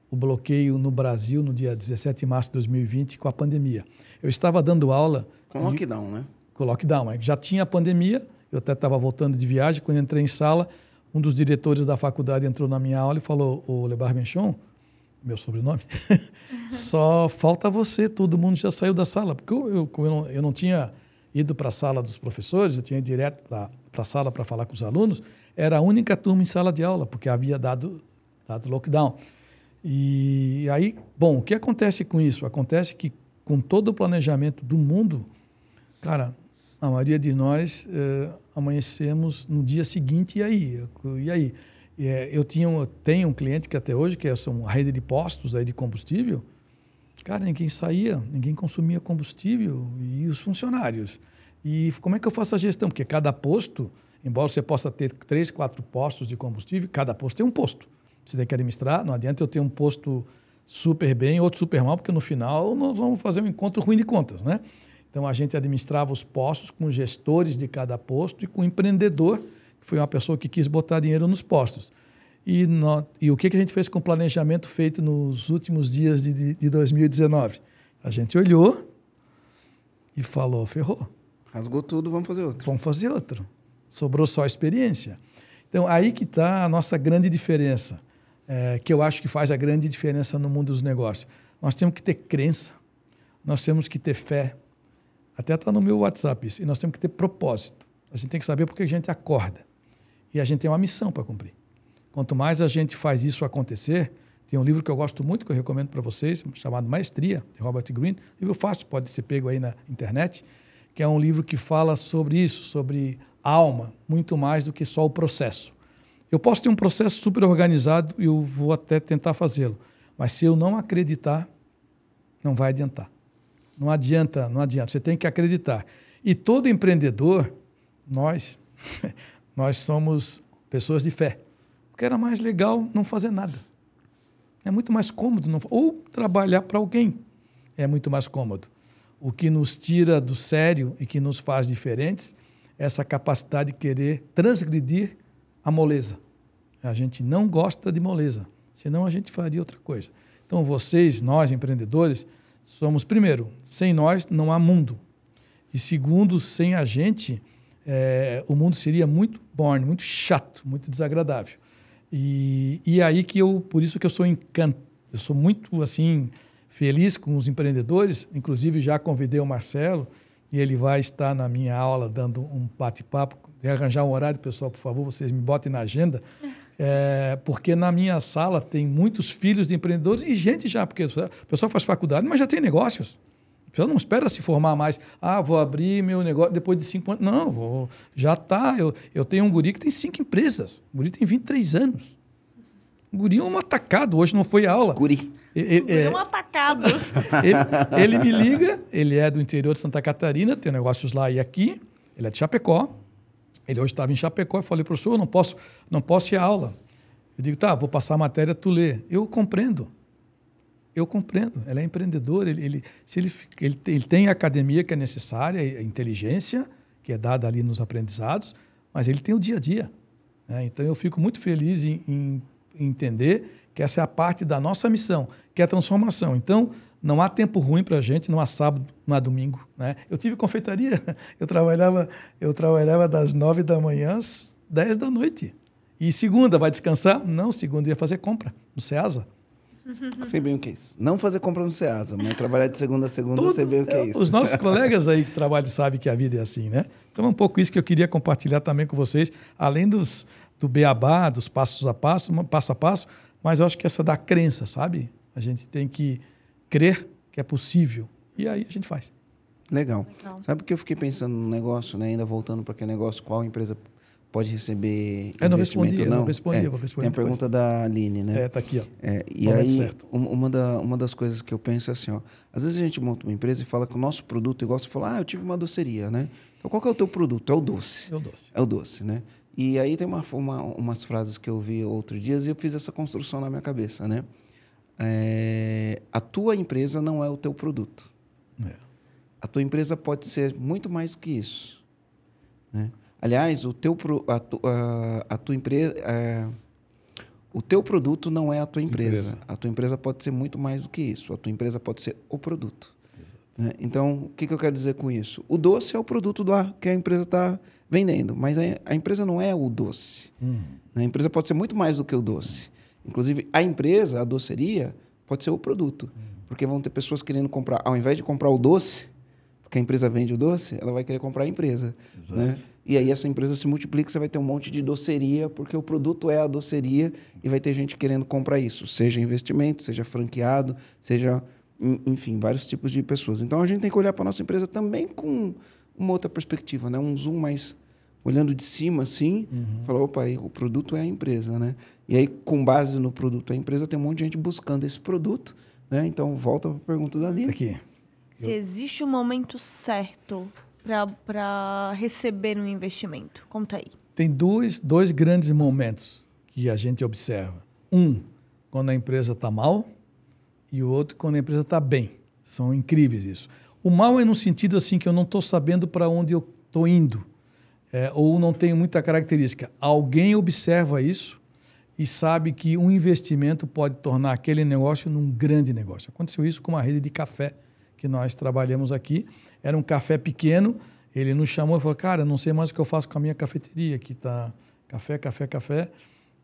o bloqueio no Brasil no dia 17 de março de 2020 com a pandemia. Eu estava dando aula com lockdown, né? Com lockdown, é já tinha a pandemia, eu até estava voltando de viagem, quando entrei em sala, um dos diretores da faculdade entrou na minha aula e falou: O Lebar Menchon, meu sobrenome, só falta você, todo mundo já saiu da sala. Porque eu, eu, eu, não, eu não tinha ido para a sala dos professores, eu tinha ido direto para a sala para falar com os alunos, era a única turma em sala de aula, porque havia dado, dado lockdown. E aí, bom, o que acontece com isso? Acontece que com todo o planejamento do mundo, cara, a maioria de nós eh, amanhecemos no dia seguinte, e aí? E aí? É, eu tinha, tenho um cliente que até hoje, que é uma rede de postos aí de combustível, cara, ninguém saía, ninguém consumia combustível, e os funcionários. E como é que eu faço a gestão? Porque cada posto, embora você possa ter três, quatro postos de combustível, cada posto tem um posto. Você tem que administrar, não adianta eu ter um posto super bem, outro super mal, porque no final nós vamos fazer um encontro ruim de contas, né? Então, a gente administrava os postos com gestores de cada posto e com o empreendedor, que foi uma pessoa que quis botar dinheiro nos postos. E, no, e o que, que a gente fez com o planejamento feito nos últimos dias de, de, de 2019? A gente olhou e falou: ferrou. Rasgou tudo, vamos fazer outro. Vamos fazer outro. Sobrou só a experiência. Então, aí que está a nossa grande diferença, é, que eu acho que faz a grande diferença no mundo dos negócios. Nós temos que ter crença, nós temos que ter fé, até está no meu WhatsApp isso. E nós temos que ter propósito. A gente tem que saber porque a gente acorda. E a gente tem uma missão para cumprir. Quanto mais a gente faz isso acontecer, tem um livro que eu gosto muito, que eu recomendo para vocês, chamado Maestria, de Robert Greene. Livro fácil, pode ser pego aí na internet, que é um livro que fala sobre isso, sobre alma, muito mais do que só o processo. Eu posso ter um processo super organizado e eu vou até tentar fazê-lo, mas se eu não acreditar, não vai adiantar. Não adianta, não adianta. Você tem que acreditar. E todo empreendedor, nós, nós somos pessoas de fé. Porque era mais legal não fazer nada. É muito mais cômodo não, ou trabalhar para alguém. É muito mais cômodo. O que nos tira do sério e que nos faz diferentes é essa capacidade de querer transgredir a moleza. A gente não gosta de moleza, senão a gente faria outra coisa. Então, vocês, nós empreendedores, somos, primeiro, sem nós não há mundo. E segundo, sem a gente, é, o mundo seria muito borne, muito chato, muito desagradável. E, e é aí que eu, por isso que eu sou encanto, eu sou muito assim feliz com os empreendedores. Inclusive já convidei o Marcelo e ele vai estar na minha aula dando um bate-papo. Arranjar um horário, pessoal, por favor, vocês me botem na agenda. É, porque na minha sala tem muitos filhos de empreendedores e gente já, porque o pessoal faz faculdade, mas já tem negócios. O pessoal não espera se formar mais. Ah, vou abrir meu negócio depois de cinco anos. Não, vou, já está. Eu, eu tenho um guri que tem cinco empresas. O guri tem 23 anos. O guri é um atacado. Hoje não foi aula. Guri. Ele, é, um atacado. Ele, ele me liga, ele é do interior de Santa Catarina, tem negócios lá e aqui. Ele é de Chapecó. Ele hoje estava em Chapecó e falei, professor, eu não posso, não posso ir à aula. Eu digo, tá, vou passar a matéria, tu lê. Eu compreendo. Eu compreendo. Ela é empreendedor, ele, ele, se ele, ele, ele tem a academia que é necessária, a inteligência que é dada ali nos aprendizados, mas ele tem o dia a dia. Né? Então eu fico muito feliz em, em entender que essa é a parte da nossa missão, que é a transformação. Então, não há tempo ruim para a gente, não há sábado, não há domingo. Né? Eu tive confeitaria, eu trabalhava, eu trabalhava das nove da manhã às dez da noite. E segunda, vai descansar? Não, segunda ia fazer compra no Ceasa. Sei bem o que é isso. Não fazer compra no Ceasa, mas trabalhar de segunda a segunda, sei bem o que é isso. Os nossos colegas aí que trabalham sabem que a vida é assim, né? Então é um pouco isso que eu queria compartilhar também com vocês, além dos, do beabá, dos passos a passo, passo a passo, mas eu acho que essa da crença, sabe? A gente tem que crer que é possível. E aí a gente faz. Legal. Legal. Sabe que eu fiquei pensando no negócio, né? ainda voltando para aquele negócio, qual empresa pode receber eu não respondi, não? Eu não respondi, é, vou responder Tem a depois. pergunta da Aline, né? É, tá aqui, ó. É, e Momento aí, certo. uma, da, uma das coisas que eu penso é assim, ó. Às vezes a gente monta uma empresa e fala que o nosso produto, igual você falou, ah, eu tive uma doceria, né? Então, qual que é o teu produto? É o doce. É o doce. É o doce, né? E aí tem uma, uma, umas frases que eu vi outro dias e eu fiz essa construção na minha cabeça, né? É, a tua empresa não é o teu produto. É. A tua empresa pode ser muito mais que isso. Né? Aliás, o teu, a, tu, a, a tua empresa, é, o teu produto não é a tua empresa. empresa. A tua empresa pode ser muito mais do que isso. A tua empresa pode ser o produto. Né? Então, o que, que, eu quero dizer com isso? O doce é o produto lá que a empresa está vendendo, mas a, a, empresa não é o doce. Hum. A empresa pode ser muito mais do que o doce. Inclusive, a empresa, a doceria, pode ser o produto. Porque vão ter pessoas querendo comprar, ao invés de comprar o doce, porque a empresa vende o doce, ela vai querer comprar a empresa. Né? E aí essa empresa se multiplica, você vai ter um monte de doceria, porque o produto é a doceria e vai ter gente querendo comprar isso, seja investimento, seja franqueado, seja, enfim, vários tipos de pessoas. Então a gente tem que olhar para a nossa empresa também com uma outra perspectiva, né? um zoom mais olhando de cima assim, uhum. falar, opa, o produto é a empresa, né? E aí, com base no produto é a empresa, tem um monte de gente buscando esse produto, né? Então, volta para a pergunta da Lina. Aqui. Se existe um momento certo para receber um investimento. Conta aí. Tem dois, dois grandes momentos que a gente observa. Um, quando a empresa está mal, e o outro, quando a empresa está bem. São incríveis isso. O mal é no sentido assim que eu não estou sabendo para onde eu estou indo, é, ou não tenho muita característica. Alguém observa isso e sabe que um investimento pode tornar aquele negócio num grande negócio. Aconteceu isso com uma rede de café que nós trabalhamos aqui. Era um café pequeno. Ele nos chamou e falou: Cara, não sei mais o que eu faço com a minha cafeteria, que está café, café, café.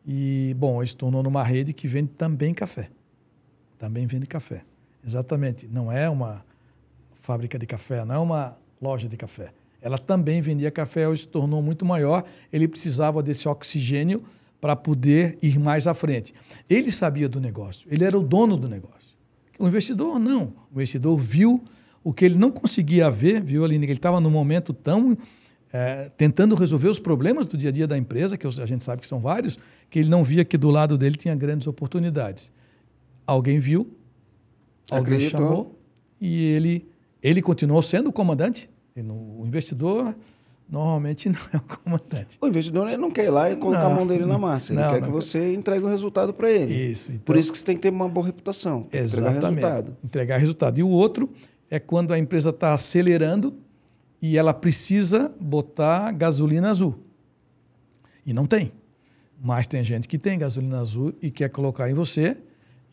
E, bom, se tornou numa rede que vende também café. Também vende café. Exatamente. Não é uma fábrica de café, não é uma loja de café. Ela também vendia café, hoje se tornou muito maior. Ele precisava desse oxigênio para poder ir mais à frente. Ele sabia do negócio, ele era o dono do negócio. O investidor não. O investidor viu o que ele não conseguia ver, viu ali que ele estava no momento tão é, tentando resolver os problemas do dia a dia da empresa, que a gente sabe que são vários, que ele não via que do lado dele tinha grandes oportunidades. Alguém viu, alguém Acreditou. chamou e ele ele continuou sendo o comandante. O investidor normalmente não é o comandante. O investidor não quer ir lá e colocar não, a mão dele na massa. Ele não, quer que você entregue o resultado para ele. Isso. Então, Por isso que você tem que ter uma boa reputação. Exatamente. Entregar resultado. Entregar resultado. E o outro é quando a empresa está acelerando e ela precisa botar gasolina azul. E não tem. Mas tem gente que tem gasolina azul e quer colocar em você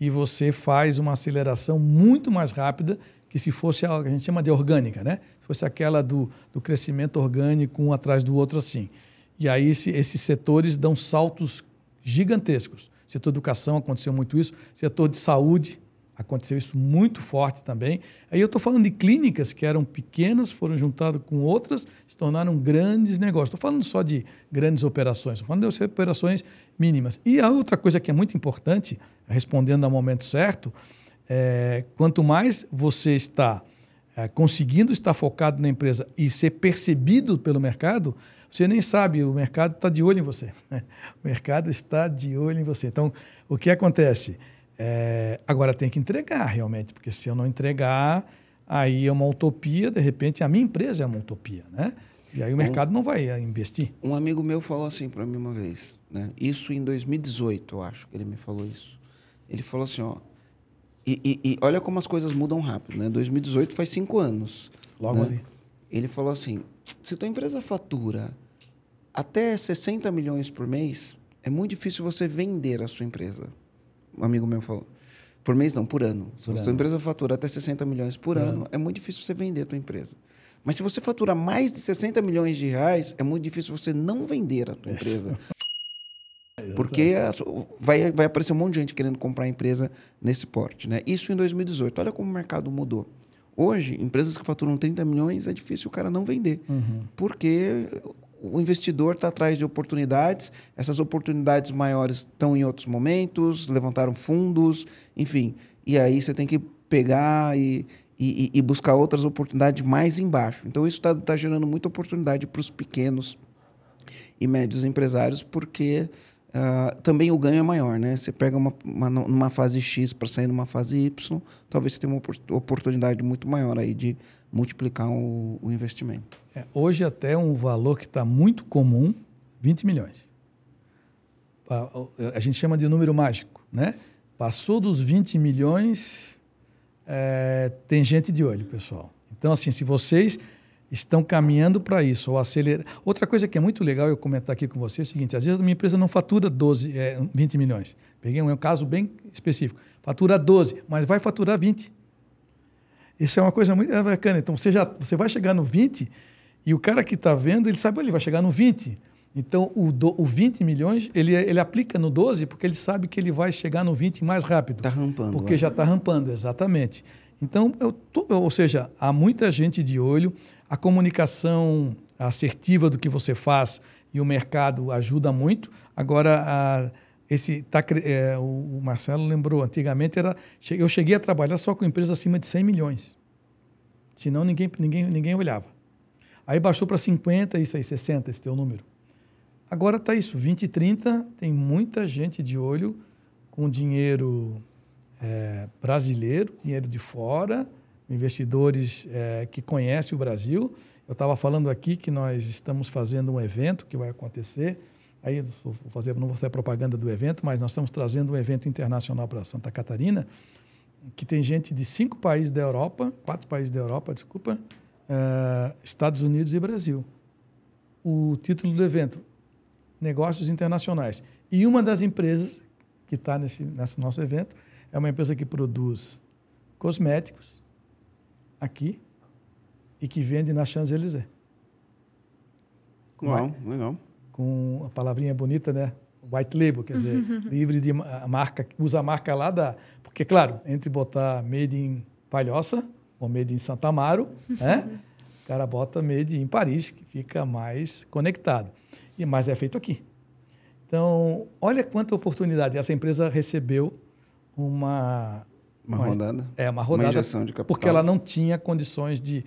e você faz uma aceleração muito mais rápida que se fosse a, a gente chama de orgânica, né? Se fosse aquela do, do crescimento orgânico um atrás do outro assim. E aí esse, esses setores dão saltos gigantescos. Setor de educação aconteceu muito isso, setor de saúde aconteceu isso muito forte também. Aí eu estou falando de clínicas que eram pequenas, foram juntadas com outras, se tornaram grandes negócios. Estou falando só de grandes operações, estou falando de operações mínimas. E a outra coisa que é muito importante, respondendo ao momento certo, é, quanto mais você está é, conseguindo estar focado na empresa e ser percebido pelo mercado, você nem sabe, o mercado está de olho em você. o mercado está de olho em você. Então, o que acontece? É, agora tem que entregar realmente, porque se eu não entregar, aí é uma utopia, de repente a minha empresa é uma utopia, né? E aí o mercado um, não vai é, investir. Um amigo meu falou assim para mim uma vez, né? Isso em 2018, eu acho que ele me falou isso. Ele falou assim, ó, e, e, e, olha como as coisas mudam rápido, né? 2018 faz cinco anos. Logo né? ali. Ele falou assim: se tua empresa fatura até 60 milhões por mês, é muito difícil você vender a sua empresa. Um amigo meu falou. Por mês não, por ano. Se a sua empresa fatura até 60 milhões por, por ano, ano, é muito difícil você vender a tua empresa. Mas se você fatura mais de 60 milhões de reais, é muito difícil você não vender a tua Isso. empresa. Porque vai, vai aparecer um monte de gente querendo comprar a empresa nesse porte. Né? Isso em 2018. Olha como o mercado mudou. Hoje, empresas que faturam 30 milhões, é difícil o cara não vender. Uhum. Porque o investidor está atrás de oportunidades, essas oportunidades maiores estão em outros momentos, levantaram fundos, enfim. E aí você tem que pegar e, e, e buscar outras oportunidades mais embaixo. Então, isso está tá gerando muita oportunidade para os pequenos e médios empresários, porque Uh, também o ganho é maior, né? Você pega uma, uma numa fase X para sair numa fase Y, talvez você tenha uma oportunidade muito maior aí de multiplicar o, o investimento. É, hoje até um valor que está muito comum, 20 milhões. A, a, gente chama de número mágico, né? Passou dos 20 milhões, é, tem gente de olho, pessoal. Então, assim, se vocês estão caminhando para isso, ou acelerar. Outra coisa que é muito legal eu comentar aqui com você é o seguinte: às vezes a minha empresa não fatura 12, é, 20 milhões. Peguei um, é um caso bem específico. Fatura 12, mas vai faturar 20. Isso é uma coisa muito bacana. Então você, já, você vai chegar no 20 e o cara que está vendo, ele sabe, ele vai chegar no 20. Então, o, do, o 20 milhões, ele, ele aplica no 12 porque ele sabe que ele vai chegar no 20 mais rápido. Está rampando. Porque é. já está rampando, exatamente. Então, eu ou seja, há muita gente de olho, a comunicação assertiva do que você faz e o mercado ajuda muito. Agora, a, esse tá, é, o Marcelo lembrou, antigamente era, eu cheguei a trabalhar só com empresas acima de 100 milhões. Senão ninguém, ninguém, ninguém olhava. Aí baixou para 50, isso aí, 60, esse teu número. Agora está isso, 20 e 30, tem muita gente de olho com dinheiro é, brasileiro, dinheiro de fora, investidores é, que conhecem o Brasil. Eu estava falando aqui que nós estamos fazendo um evento que vai acontecer. Aí vou fazer, não vou fazer propaganda do evento, mas nós estamos trazendo um evento internacional para Santa Catarina, que tem gente de cinco países da Europa, quatro países da Europa, desculpa, é, Estados Unidos e Brasil. O título do evento: Negócios Internacionais. E uma das empresas que está nesse, nesse nosso evento é uma empresa que produz cosméticos aqui e que vende na Champs-Élysées. Legal, legal. Com a palavrinha bonita, né? White label, quer dizer, livre de marca, usa a marca lá da. Porque, claro, entre botar made in Palhoça ou made in Santa Amaro, né? O cara bota made in Paris, que fica mais conectado. E mas é feito aqui. Então, olha quanta oportunidade essa empresa recebeu uma uma, uma rodada. É uma rodada. Uma injeção de capital. Porque ela não tinha condições de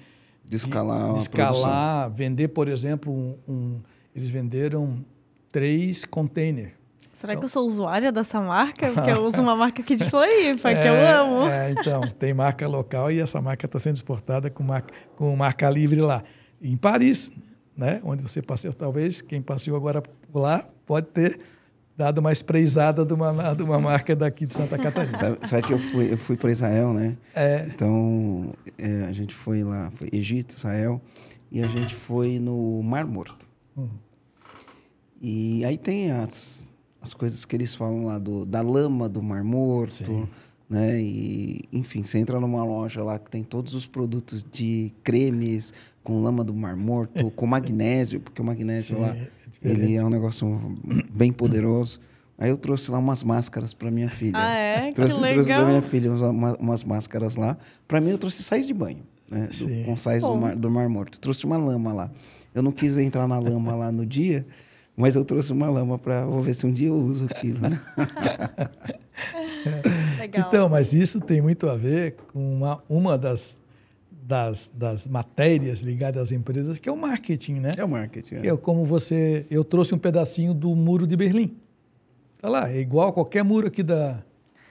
de escalar, de, de escalar vender, por exemplo, um, um, eles venderam três containers. Será que eu sou usuária dessa marca? Porque eu uso uma marca aqui de Floripa, é, que eu amo. É, então, tem marca local e essa marca está sendo exportada com marca, com marca livre lá. Em Paris, né? onde você passeou, talvez quem passeou agora por lá pode ter dado uma espreizada de uma, de uma marca daqui de Santa Catarina. Sabe, sabe que eu fui, eu fui para Israel, né? É. Então, é, a gente foi lá, foi Egito, Israel, e a gente foi no Mar Morto. Uhum. E aí tem as, as coisas que eles falam lá do, da lama do Mar Morto, Sim. né? E, enfim, você entra numa loja lá que tem todos os produtos de cremes com lama do Mar Morto, com magnésio, porque o magnésio Sim, lá é ele é um negócio bem poderoso. Aí eu trouxe lá umas máscaras para minha filha. Ah, é? Trouxe, que legal. trouxe para minha filha umas, umas máscaras lá. Para mim, eu trouxe sais de banho, né? Do, com sais do mar, do mar Morto. Trouxe uma lama lá. Eu não quis entrar na lama lá no dia, mas eu trouxe uma lama para vou ver se um dia eu uso aquilo. Né? Legal. Então, mas isso tem muito a ver com uma, uma das das, das matérias ligadas às empresas, que é o marketing, né? É o marketing. É. é como você. Eu trouxe um pedacinho do muro de Berlim. Tá lá, é igual a qualquer muro aqui da,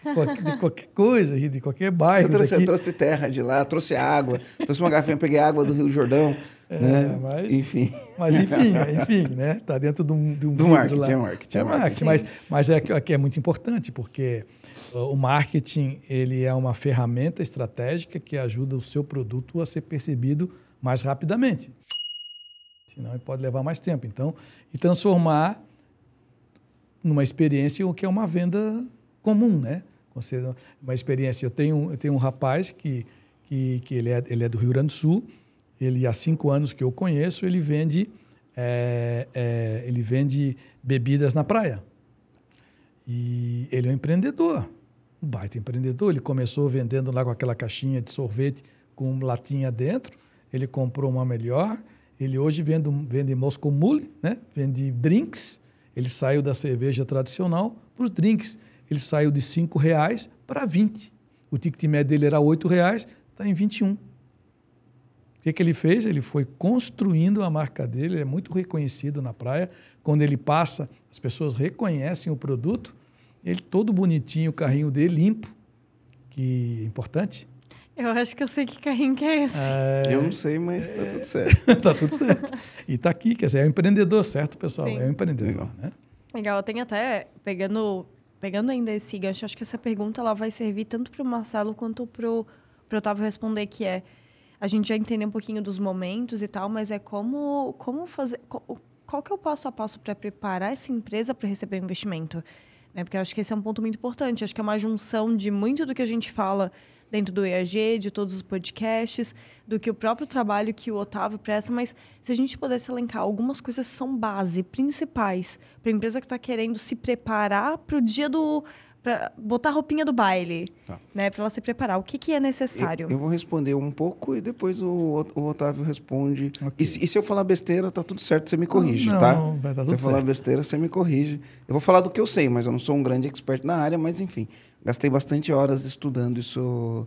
de qualquer coisa, de qualquer bairro. Eu trouxe, eu trouxe, terra de lá, trouxe água, trouxe uma garrafinha, peguei água do Rio Jordão. É, né? mas, enfim. Mas enfim, enfim, né? Está dentro de um, de um do marketing, lá. É marketing, é marketing. Mas, mas é, é, é muito importante, porque o marketing ele é uma ferramenta estratégica que ajuda o seu produto a ser percebido mais rapidamente. Senão ele pode levar mais tempo. Então, e transformar numa experiência o que é uma venda comum, né? Uma experiência. Eu tenho, eu tenho um rapaz que, que, que ele, é, ele é do Rio Grande do Sul. Ele há cinco anos que eu conheço. Ele vende é, é, ele vende bebidas na praia. E ele é um empreendedor um baita empreendedor. Ele começou vendendo lá com aquela caixinha de sorvete com latinha dentro. Ele comprou uma melhor. Ele hoje vende, vende Moscow Mule, né? vende drinks. Ele saiu da cerveja tradicional para os drinks. Ele saiu de R$ reais para 20. O ticket médio dele era R$ reais, está em 21. O que, que ele fez? Ele foi construindo a marca dele, ele é muito reconhecido na praia. Quando ele passa, as pessoas reconhecem o produto ele todo bonitinho, o carrinho dele limpo, que é importante. Eu acho que eu sei que carrinho que é esse. É... Eu não sei, mas está tudo certo. Está tudo certo. E está aqui, quer dizer, é um empreendedor, certo, pessoal? Sim. É um empreendedor, Legal. né? Legal, eu tenho até, pegando, pegando ainda esse gancho, acho que essa pergunta ela vai servir tanto para o Marcelo quanto para o Otávio responder, que é, a gente já entendeu um pouquinho dos momentos e tal, mas é como, como fazer, qual, qual que é o passo a passo para preparar essa empresa para receber investimento? Né? Porque eu acho que esse é um ponto muito importante. Acho que é uma junção de muito do que a gente fala dentro do EAG, de todos os podcasts, do que o próprio trabalho que o Otávio presta, mas se a gente pudesse elencar algumas coisas são base, principais, para a empresa que está querendo se preparar para o dia do para botar a roupinha do baile, Tá. né? Para ela se preparar. O que, que é necessário? Eu, eu vou responder um pouco e depois o, o Otávio responde. Ok. E, se, e se eu falar besteira, tá tudo certo, você me corrige, Não, tá? vai dar se tudo eu falar certo. besteira, você me corrige. Eu vou falar do que eu sei, mas eu não sou um grande expert na área, mas enfim, gastei bastante horas estudando isso,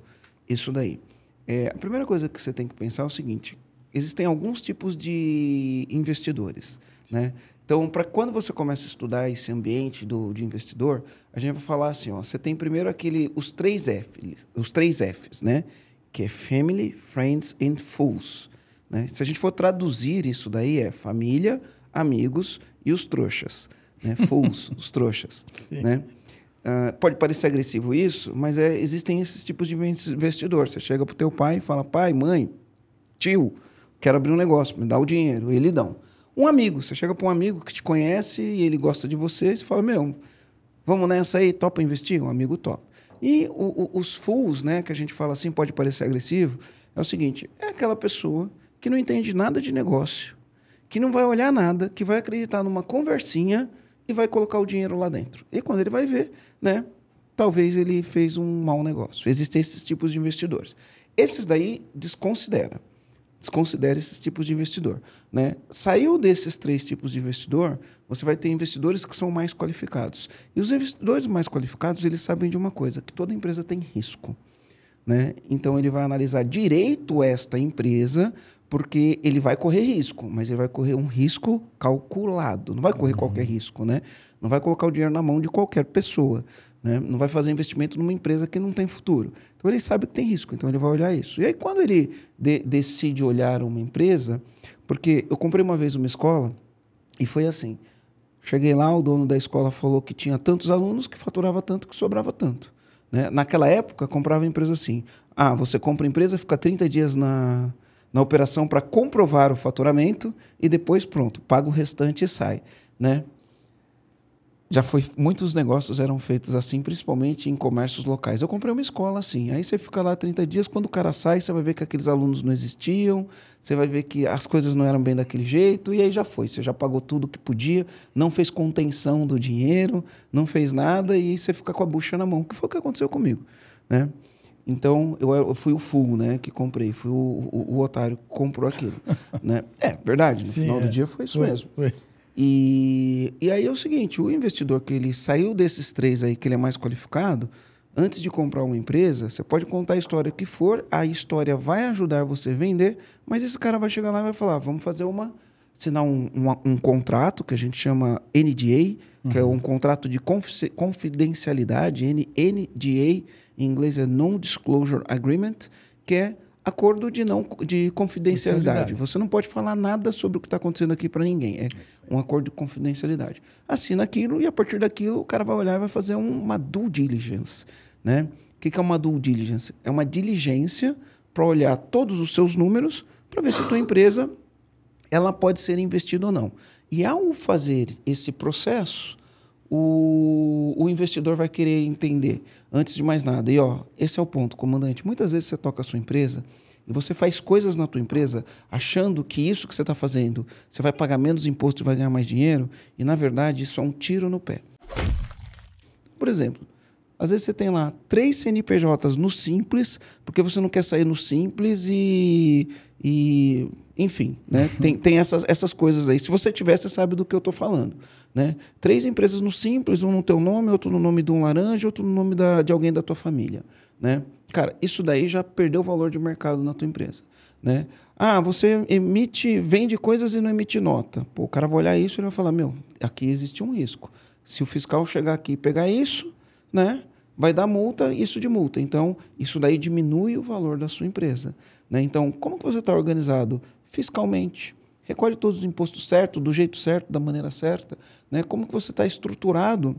isso daí. É, a primeira coisa que você tem que pensar é o seguinte: existem alguns tipos de investidores, né? Então, para quando você começa a estudar esse ambiente do, de investidor, a gente vai falar assim, ó, você tem primeiro aquele os três Fs, os três Fs, né? Que é Family, Friends and Fools, né? Se a gente for traduzir isso daí é família, amigos e os trouxas, né? Fools, os trouxas, né? Ah, pode parecer agressivo isso, mas é, existem esses tipos de investidor. Você chega para o teu pai e fala, pai, mãe, tio, quero abrir um negócio, me dá o dinheiro. E ele dão. Um amigo, você chega para um amigo que te conhece e ele gosta de você, e você fala, meu, vamos nessa aí, topa investir? Um amigo topa. E o- o- os fools, né, que a gente fala assim, pode parecer agressivo, é o seguinte, é aquela pessoa que não entende nada de negócio, que não vai olhar nada, que vai acreditar numa conversinha e vai colocar o dinheiro lá dentro. E quando ele vai ver, né, talvez ele fez um mau negócio. Existem esses tipos de investidores. Esses daí desconsidera. Desconsidera esses tipos de investidor. Né? Saiu desses três tipos de investidor, você vai ter investidores que são mais qualificados. E os investidores mais qualificados, eles sabem de uma coisa, que toda empresa tem risco. Né? Então ele vai analisar direito esta empresa, porque ele vai correr risco, mas ele vai correr um risco calculado. Não vai correr qualquer risco, né? Não vai colocar o dinheiro na mão de qualquer pessoa. Né? Não vai fazer investimento numa empresa que não tem futuro. Então ele sabe que tem risco, então ele vai olhar isso. E aí, quando ele de- decide olhar uma empresa, porque eu comprei uma vez uma escola e foi assim. Cheguei lá, o dono da escola falou que tinha tantos alunos que faturava tanto que sobrava tanto. Né? Naquela época, comprava empresa assim. Ah, você compra a empresa, fica 30 dias na, na operação para comprovar o faturamento e depois, pronto, paga o restante e sai. Né? Já foi, muitos negócios eram feitos assim, principalmente em comércios locais. Eu comprei uma escola assim. Aí você fica lá 30 dias, quando o cara sai, você vai ver que aqueles alunos não existiam, você vai ver que as coisas não eram bem daquele jeito, e aí já foi. Você já pagou tudo que podia, não fez contenção do dinheiro, não fez nada, e aí você fica com a bucha na mão, que foi o que aconteceu comigo. Né? Então, eu, eu fui o full, né, que comprei, fui o, o, o otário que comprou aquilo. né? É verdade, no Sim, final é. do dia foi isso Foi, mesmo. foi. E, e aí é o seguinte, o investidor que ele saiu desses três aí, que ele é mais qualificado, antes de comprar uma empresa, você pode contar a história que for, a história vai ajudar você a vender, mas esse cara vai chegar lá e vai falar, vamos fazer uma, assinar um, um, um contrato que a gente chama NDA, que é um contrato de confi- confidencialidade, N- NDA, em inglês é Non-Disclosure Agreement, que é acordo de não de confidencialidade. Você não pode falar nada sobre o que está acontecendo aqui para ninguém. É um acordo de confidencialidade. Assina aquilo e a partir daquilo o cara vai olhar e vai fazer uma due diligence, né? O que que é uma due diligence? É uma diligência para olhar todos os seus números para ver se a tua empresa ela pode ser investida ou não. E ao fazer esse processo, o, o investidor vai querer entender, antes de mais nada, e ó, esse é o ponto, comandante. Muitas vezes você toca a sua empresa e você faz coisas na tua empresa achando que isso que você está fazendo, você vai pagar menos imposto e vai ganhar mais dinheiro, e na verdade isso é um tiro no pé. Por exemplo, às vezes você tem lá três CNPJs no Simples, porque você não quer sair no Simples e. e enfim, né? tem, tem essas, essas coisas aí. Se você tiver, você sabe do que eu estou falando. Né? Três empresas no Simples, um no teu nome, outro no nome de um laranja, outro no nome da, de alguém da tua família. Né? Cara, isso daí já perdeu o valor de mercado na tua empresa. Né? Ah, você emite, vende coisas e não emite nota. Pô, o cara vai olhar isso e vai falar: meu, aqui existe um risco. Se o fiscal chegar aqui e pegar isso, né, vai dar multa, isso de multa. Então, isso daí diminui o valor da sua empresa. Né? Então, como que você está organizado fiscalmente? Recolhe todos os impostos certo, do jeito certo, da maneira certa. Né? Como que você está estruturado?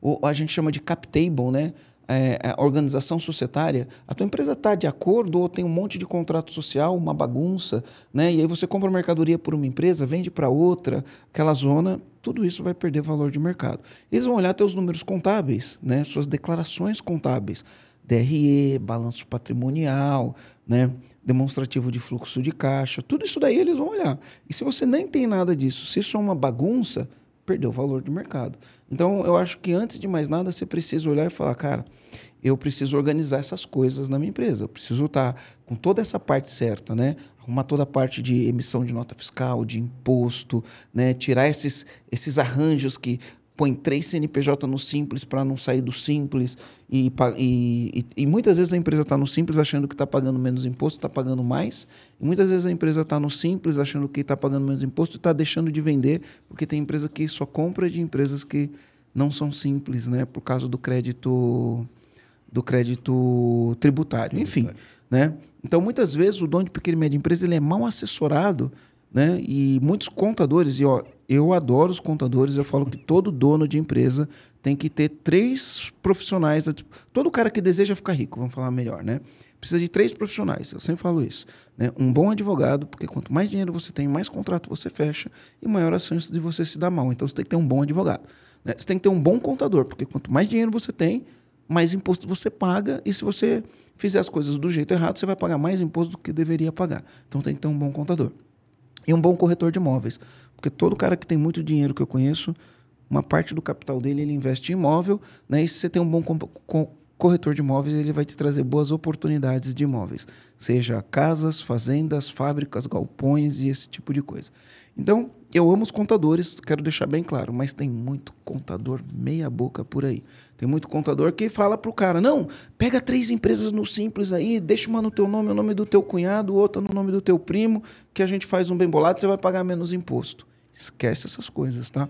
O, a gente chama de cap table, né? É, a organização societária, a tua empresa está de acordo ou tem um monte de contrato social, uma bagunça, né? E aí você compra mercadoria por uma empresa, vende para outra, aquela zona, tudo isso vai perder valor de mercado. Eles vão olhar teus números contábeis, né? Suas declarações contábeis, DRE, balanço patrimonial, né? Demonstrativo de fluxo de caixa, tudo isso daí eles vão olhar. E se você nem tem nada disso, se isso é uma bagunça, perdeu o valor do mercado. Então, eu acho que antes de mais nada, você precisa olhar e falar, cara, eu preciso organizar essas coisas na minha empresa. Eu preciso estar com toda essa parte certa, né? Arrumar toda a parte de emissão de nota fiscal, de imposto, né? Tirar esses, esses arranjos que põe três CNPJ no Simples para não sair do Simples. E, e, e muitas vezes a empresa está no Simples achando que está pagando menos imposto, está pagando mais. E muitas vezes a empresa está no Simples achando que está pagando menos imposto e está deixando de vender, porque tem empresa que só compra de empresas que não são simples, né? Por causa do crédito do crédito tributário. Enfim, né? Então, muitas vezes, o dono de pequena e média empresa ele é mal assessorado né? E muitos contadores, e ó, eu adoro os contadores, eu falo que todo dono de empresa tem que ter três profissionais. Todo cara que deseja ficar rico, vamos falar melhor, né? Precisa de três profissionais, eu sempre falo isso. Né? Um bom advogado, porque quanto mais dinheiro você tem, mais contrato você fecha e maior a chance de você se dar mal. Então você tem que ter um bom advogado. Né? Você tem que ter um bom contador, porque quanto mais dinheiro você tem, mais imposto você paga. E se você fizer as coisas do jeito errado, você vai pagar mais imposto do que deveria pagar. Então tem que ter um bom contador. E um bom corretor de imóveis. Porque todo cara que tem muito dinheiro que eu conheço, uma parte do capital dele ele investe em imóvel, né? E se você tem um bom corretor de imóveis, ele vai te trazer boas oportunidades de imóveis, seja casas, fazendas, fábricas, galpões e esse tipo de coisa. Então, eu amo os contadores, quero deixar bem claro, mas tem muito contador meia boca por aí. Tem muito contador que fala pro cara: não, pega três empresas no Simples aí, deixa uma no teu nome, o nome do teu cunhado, outra no nome do teu primo, que a gente faz um bem bolado, você vai pagar menos imposto. Esquece essas coisas, tá?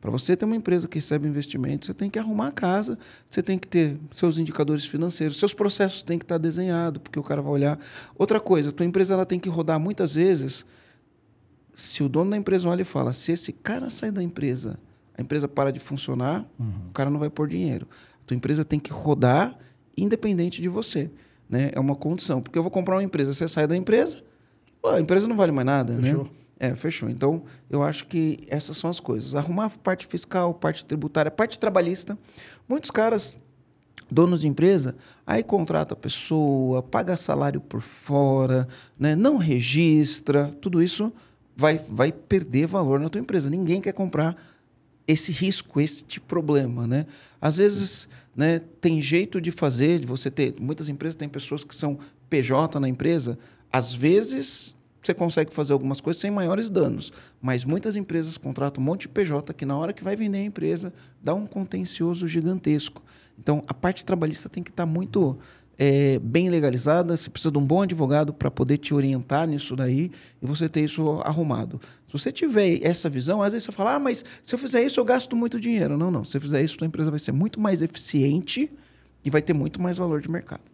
Para você ter uma empresa que recebe investimento, você tem que arrumar a casa, você tem que ter seus indicadores financeiros, seus processos têm que estar desenhados, porque o cara vai olhar. Outra coisa, tua empresa ela tem que rodar muitas vezes. Se o dono da empresa olha e fala, se esse cara sai da empresa a empresa para de funcionar, uhum. o cara não vai pôr dinheiro. A tua empresa tem que rodar independente de você. Né? É uma condição. Porque eu vou comprar uma empresa, você sai da empresa, a empresa não vale mais nada. Né? Fechou. Né? É, fechou. Então, eu acho que essas são as coisas. Arrumar parte fiscal, parte tributária, parte trabalhista. Muitos caras, donos de empresa, aí contrata a pessoa, paga salário por fora, né? não registra. Tudo isso vai, vai perder valor na tua empresa. Ninguém quer comprar esse risco, este problema, né? Às vezes, né, tem jeito de fazer, de você ter, muitas empresas têm pessoas que são PJ na empresa, às vezes você consegue fazer algumas coisas sem maiores danos, mas muitas empresas contratam um monte de PJ que na hora que vai vender a empresa dá um contencioso gigantesco. Então, a parte trabalhista tem que estar tá muito é, bem legalizada, você precisa de um bom advogado para poder te orientar nisso daí e você ter isso arrumado. Se você tiver essa visão, às vezes você fala, ah, mas se eu fizer isso eu gasto muito dinheiro. Não, não. Se você fizer isso, sua empresa vai ser muito mais eficiente e vai ter muito mais valor de mercado.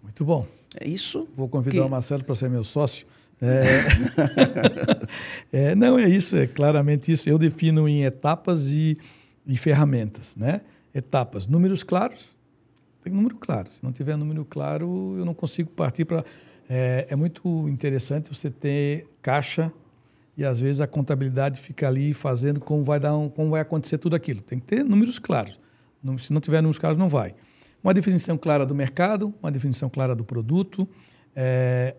Muito bom. É isso. Vou convidar que... o Marcelo para ser meu sócio. É... é, não, é isso, é claramente isso. Eu defino em etapas e, e ferramentas. Né? Etapas, números claros, tem número claro. Se não tiver número claro, eu não consigo partir para. É, é, muito interessante você ter caixa e às vezes a contabilidade fica ali fazendo como vai dar um, como vai acontecer tudo aquilo. Tem que ter números claros. Se não tiver números claros, não vai. Uma definição clara do mercado, uma definição clara do produto. É,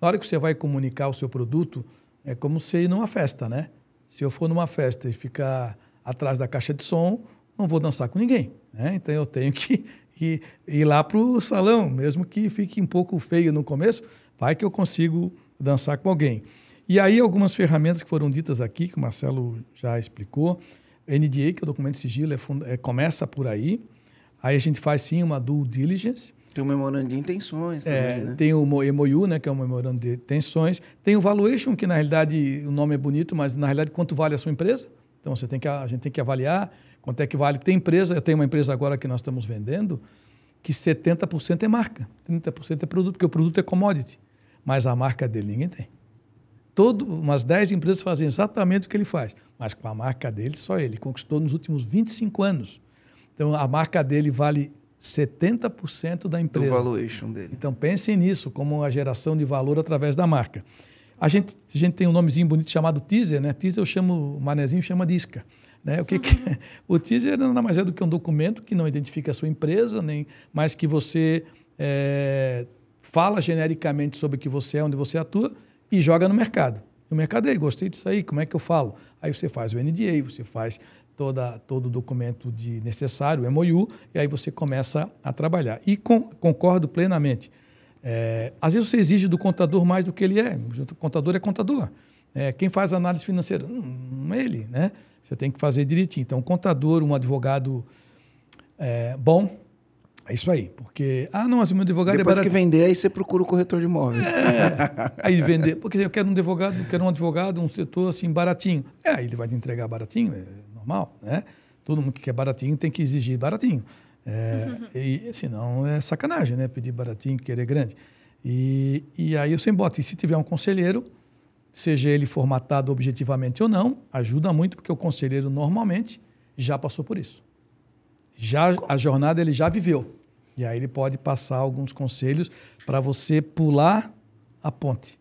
na hora que você vai comunicar o seu produto, é como se ir numa festa, né? Se eu for numa festa e ficar atrás da caixa de som, não vou dançar com ninguém. Né? Então eu tenho que e ir lá para o salão, mesmo que fique um pouco feio no começo, vai que eu consigo dançar com alguém. E aí algumas ferramentas que foram ditas aqui, que o Marcelo já explicou, NDA, que é o documento de sigilo, é, é, começa por aí. Aí a gente faz sim uma due diligence. Tem o memorando de intenções é, também, né? Tem o MOU, né, que é o memorando de intenções. Tem o valuation, que na realidade o nome é bonito, mas na realidade quanto vale a sua empresa. Então você tem que, a gente tem que avaliar Quanto é que vale? Tem empresa, eu tenho uma empresa agora que nós estamos vendendo, que 70% é marca, 30% é produto, porque o produto é commodity. Mas a marca dele ninguém tem. Todo, umas 10 empresas fazem exatamente o que ele faz, mas com a marca dele, só ele. Conquistou nos últimos 25 anos. Então, a marca dele vale 70% da empresa. Do valuation dele. Então, pensem nisso como a geração de valor através da marca. A gente, a gente tem um nomezinho bonito chamado teaser, né? Teaser eu chamo, o manezinho chama de isca. Né? O, que, que é? o teaser nada mais é do que um documento que não identifica a sua empresa, nem, mas que você é, fala genericamente sobre o que você é, onde você atua e joga no mercado. O mercado, aí, gostei disso aí, como é que eu falo? Aí você faz o NDA, você faz toda, todo o documento de necessário, o MOU, e aí você começa a trabalhar. E com, concordo plenamente. É, às vezes você exige do contador mais do que ele é. O contador é contador. É, quem faz análise financeira? Não é ele, né? Você tem que fazer direitinho. Então, um contador, um advogado é, bom, é isso aí. Porque, ah, não, mas o meu advogado Depois é barato. que vender, aí você procura o corretor de imóveis. É, aí vender. Porque eu quero um advogado, quero um advogado, um setor assim, baratinho. É, aí ele vai te entregar baratinho, é normal, né? Todo mundo que quer baratinho tem que exigir baratinho. É, e senão é sacanagem, né? Pedir baratinho, querer grande. E, e aí eu sempre boto, e se tiver um conselheiro, seja ele formatado objetivamente ou não, ajuda muito, porque o conselheiro normalmente já passou por isso. Já a jornada ele já viveu. E aí ele pode passar alguns conselhos para você pular a ponte.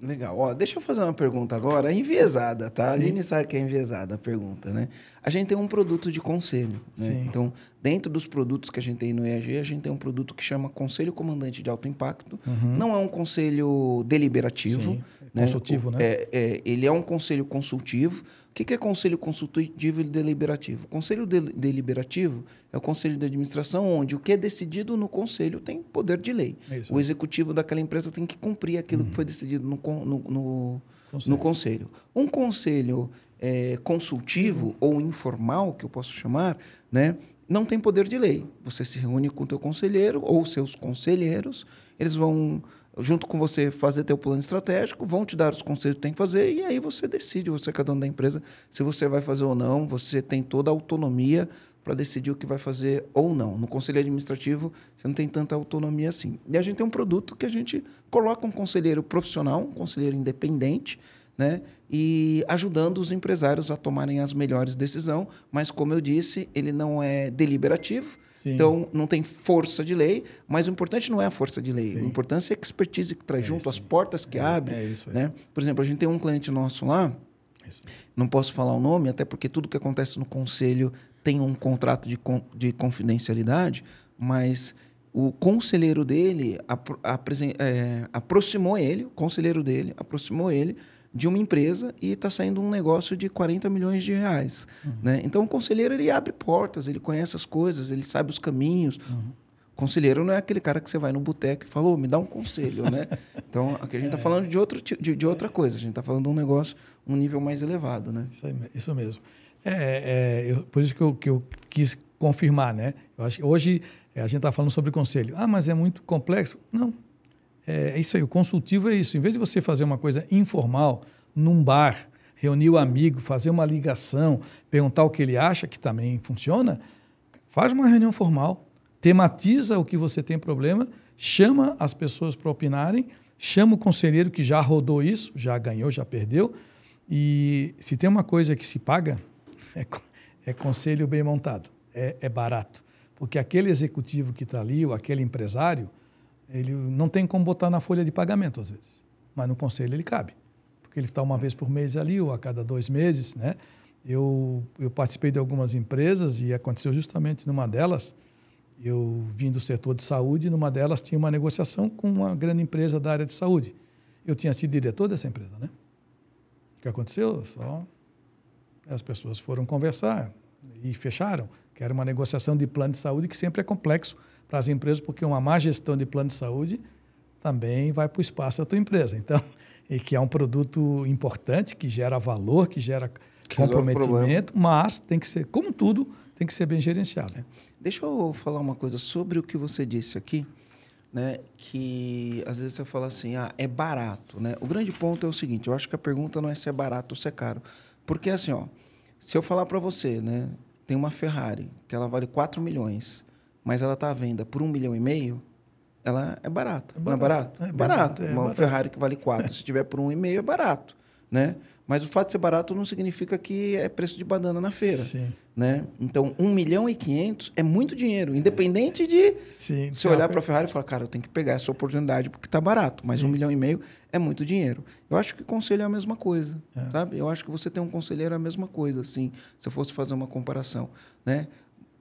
Legal. Ó, deixa eu fazer uma pergunta agora, enviesada, tá? A Aline sabe que é enviesada a pergunta, né? A gente tem um produto de conselho, né? Sim. Então, dentro dos produtos que a gente tem no EAG, a gente tem um produto que chama Conselho Comandante de Alto Impacto. Não é um conselho deliberativo. Sim. né? Consultivo, O- né? É, é, ele é um conselho consultivo. O que que é conselho consultivo e deliberativo? Conselho del- deliberativo é o conselho de administração onde o que é decidido no conselho tem poder de lei. Isso. O executivo daquela empresa tem que cumprir aquilo que foi decidido no, no, no, Conselho. no conselho. Um conselho é, consultivo ou informal, que eu posso chamar, né, não tem poder de lei. Você se reúne com o teu conselheiro ou seus conselheiros, eles vão junto com você fazer teu plano estratégico, vão te dar os conselhos que tem que fazer e aí você decide, você é dono da empresa, se você vai fazer ou não, você tem toda a autonomia para decidir o que vai fazer ou não. No conselho administrativo, você não tem tanta autonomia assim. E a gente tem um produto que a gente coloca um conselheiro profissional, um conselheiro independente, né? E ajudando os empresários a tomarem as melhores decisões, mas como eu disse, ele não é deliberativo, Sim. então não tem força de lei, mas o importante não é a força de lei, Sim. o importante é a expertise que traz É junto, isso as portas que É, abre, é isso né? Por exemplo, a gente tem um cliente nosso lá, Isso. não posso falar o nome, até porque tudo que acontece no conselho tem um contrato de, con- de confidencialidade, mas o conselheiro dele apro- é, aproximou ele, o conselheiro dele aproximou ele de uma empresa e está saindo um negócio de 40 milhões de reais. Né? Então, o conselheiro ele abre portas, ele conhece as coisas, ele sabe os caminhos. Conselheiro não é aquele cara que você vai no boteco e fala, "Ô, me dá um conselho, né? Então, aqui a gente está falando de, outro, de, de outra coisa. A gente está falando de um negócio, um nível mais elevado, né? Isso, aí isso mesmo. É, é, eu- por isso que eu, que eu quis confirmar, né? Eu acho que hoje é, a gente está falando sobre conselho. Ah, mas é muito complexo. Não. É, é isso aí. O consultivo é isso. Em vez de você fazer uma coisa informal, num bar, reunir o amigo, fazer uma ligação, perguntar o que ele acha, que também funciona, faz uma reunião formal, tematiza o que você tem problema, chama as pessoas para opinarem, chama o conselheiro que já rodou isso, já ganhou, já perdeu. E se tem uma coisa que se paga, é, é conselho bem montado, é, é barato. Porque aquele executivo que está ali, ou aquele empresário, ele não tem como botar na folha de pagamento, às vezes. Mas no conselho ele cabe. Porque ele está uma vez por mês ali, ou a cada dois meses. Né? Eu, eu participei de algumas empresas e aconteceu justamente numa delas. Eu vim do setor de saúde e numa delas tinha uma negociação com uma grande empresa da área de saúde. Eu tinha sido diretor dessa empresa, né? O que aconteceu? Só as pessoas foram conversar e fecharam, que era uma negociação de plano de saúde que sempre é complexo para as empresas, porque uma má gestão de plano de saúde também vai para o espaço da tua empresa. Então, e que é um produto importante, que gera valor, que gera Que comprometimento, mas tem que ser, como tudo, tem que ser bem gerenciado. Deixa eu falar uma coisa sobre o que você disse aqui, né? Que às vezes você fala assim, ah, é barato, né? O grande ponto é o seguinte, eu acho que a pergunta não é se é barato ou se é caro. Porque assim, ó, se eu falar para você, né? Tem uma Ferrari que ela vale 4 milhões, mas ela está à venda por um milhão e meio, ela é barata. É não é barato, barato? é barato. barato, é uma barato. Ferrari que vale 4, se tiver por um e meio, é barato, né? Mas o fato de ser barato não significa que é preço de banana na feira Sim, né? Então, 1 milhão e 500 é muito dinheiro, independente de sim. você olhar para a Ferrari e falar, cara, eu tenho que pegar essa oportunidade porque está barato, mas um milhão e meio é muito dinheiro. Eu acho que conselho é a mesma coisa, sabe? Eu acho que você tem um conselheiro é a mesma coisa, assim, se eu fosse fazer uma comparação, né?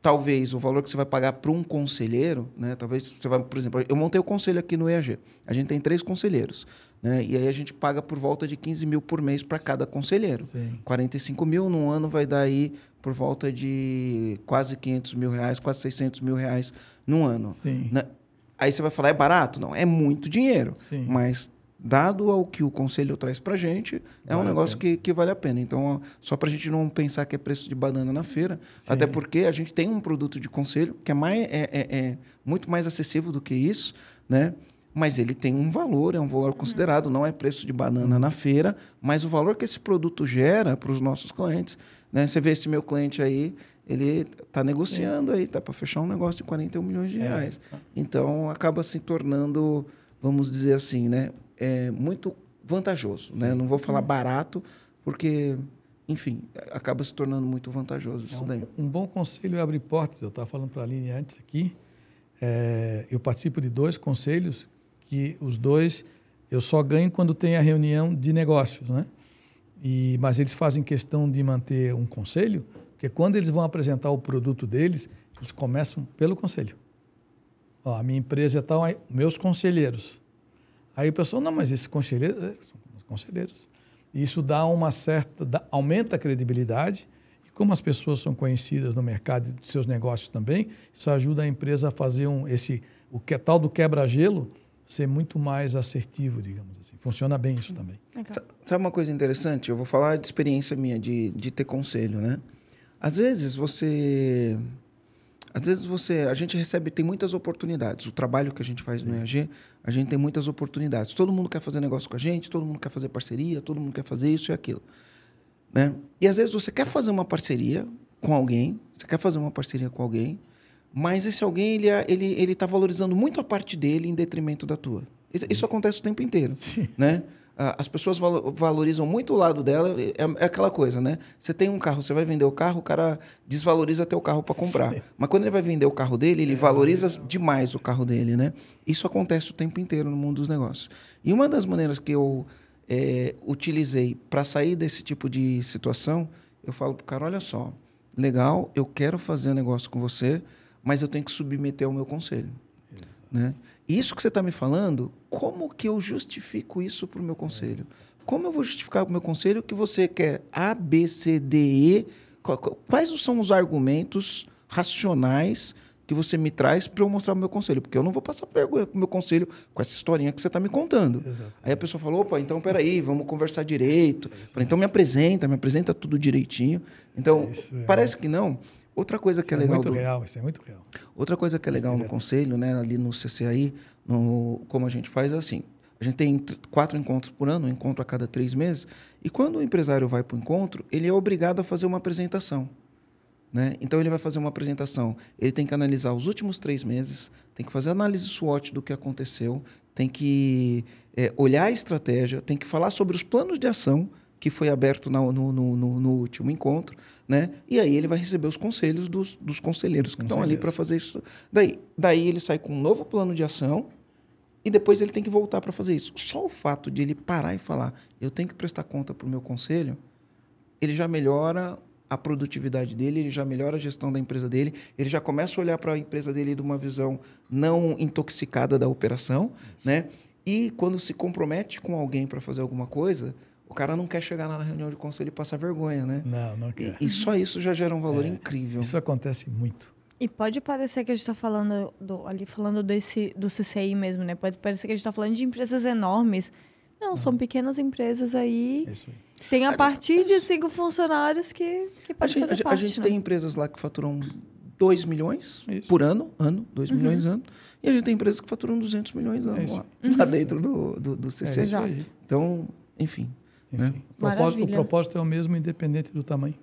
Talvez o valor que você vai pagar para um conselheiro, né? Talvez você vai, por exemplo, eu montei o conselho aqui no EAG. A gente tem três conselheiros, né? E aí a gente paga por volta de 15 mil por mês para cada conselheiro. Sim. 45 mil num ano vai dar aí por volta de quase 500 mil reais, quase 600 mil reais num ano. Sim. Né? Aí você vai falar, é barato? Não, é muito dinheiro. Sim. Mas dado ao que o conselho traz para gente, é vale um negócio que, que vale a pena. Então, só para a gente não pensar que é preço de banana na feira, Sim. até porque a gente tem um produto de conselho que é, mais, é, é, é, muito mais acessível do que isso, né? Mas ele tem um valor, é um valor considerado, não é preço de banana na feira, mas o valor que esse produto gera para os nossos clientes. Né? Você vê esse meu cliente aí, ele está negociando aí, está para fechar um negócio de 41 milhões de é. reais. Então, acaba se tornando, vamos dizer assim, né? É muito vantajoso. Né? Não vou falar uhum. barato, porque, enfim, acaba se tornando muito vantajoso isso é um, daí. Um bom conselho é abrir portas. Eu estava falando para a Aline antes aqui. É, eu participo de dois conselhos que os dois eu só ganho quando tem a reunião de negócios, né? E, mas eles fazem questão de manter um conselho, porque quando eles vão apresentar o produto deles, eles começam pelo conselho. Ó, a minha empresa é tal, meus conselheiros. Aí o pessoal, não, mas esses conselheiros é, são conselheiros. Isso dá uma certa, dá, aumenta a credibilidade e como as pessoas são conhecidas no mercado e dos seus negócios também, isso ajuda a empresa a fazer um esse o que tal do quebra-gelo ser muito mais assertivo, digamos assim. Funciona bem isso também. Sabe uma coisa interessante? Eu vou falar de experiência minha de, de ter conselho, né? Às vezes você às vezes você, a gente recebe, tem muitas oportunidades. O trabalho que a gente faz Sim. no EAG, a gente tem muitas oportunidades. Todo mundo quer fazer negócio com a gente, todo mundo quer fazer parceria, todo mundo quer fazer isso e aquilo. Né? E às vezes você quer fazer uma parceria com alguém, você quer fazer uma parceria com alguém, mas esse alguém ele é, ele ele está valorizando muito a parte dele em detrimento da tua. Isso, isso acontece o tempo inteiro, Sim. né? As pessoas valorizam muito o lado dela. É, é, aquela coisa, né? Você tem um carro, você vai vender o carro, o cara desvaloriza teu carro para comprar. Sim. Mas quando ele vai vender o carro dele, ele é, valoriza é. demais o carro dele, né? Isso acontece o tempo inteiro no mundo dos negócios. E uma das maneiras que eu é, utilizei para sair desse tipo de situação, eu falo para o cara: olha só, legal, eu quero fazer negócio com você, mas eu tenho que submeter ao meu conselho. Né? Isso que você está me falando, como que eu justifico isso para o meu conselho? Como eu vou justificar para o meu conselho que você quer A, B, C, D, E? Quais são os argumentos racionais que você me traz para eu mostrar o meu conselho? Porque eu não vou passar vergonha com o meu conselho com essa historinha que você está me contando. Aí a pessoa falou, opa, então peraí, vamos conversar direito. É então me apresenta, me apresenta tudo direitinho. Então, é parece que não. Outra coisa que é, é legal. Muito do... real, isso é muito real. Outra coisa que é legal no conselho, né, ali no CCAI, no, como a gente faz é assim: a gente tem quatro encontros por ano, um encontro a cada três meses, e quando o empresário vai para o encontro, ele é obrigado a fazer uma apresentação. Né? Então ele vai fazer uma apresentação. Ele tem que analisar os últimos três meses, tem que fazer análise SWOT do que aconteceu, tem que é, olhar a estratégia, tem que falar sobre os planos de ação que foi aberto no, no, no, no, último encontro, né? E aí ele vai receber os conselhos dos, dos conselheiros que estão ali para fazer isso. Daí, daí ele sai com um novo plano de ação e depois ele tem que voltar para fazer isso. Só o fato de ele parar e falar, eu tenho que prestar conta para o meu conselho, ele já melhora a produtividade dele, ele já melhora a gestão da empresa dele, ele já começa a olhar para a empresa dele de uma visão não intoxicada da operação, isso. né? E quando se compromete com alguém para fazer alguma coisa, o cara não quer chegar na reunião de conselho e passar vergonha, né? Não, não quer. E, e só isso já gera um valor é, incrível. Isso acontece muito. E pode parecer que a gente está falando do, ali falando desse do CCI mesmo, né? Pode parecer que a gente está falando de empresas enormes. Não, uhum. são pequenas empresas aí. Isso aí. Tem a, a partir gente, de cinco funcionários que, que pode a gente, fazer parte, A gente né? tem empresas lá que faturam 2 milhões Isso. por ano, ano, 2 uhum. milhões ano. E a gente tem empresas que faturam 200 milhões ano é lá, uhum. lá, dentro do, do, do CC. É então, enfim. Né? O, propósito, o propósito é o mesmo, independente do tamanho.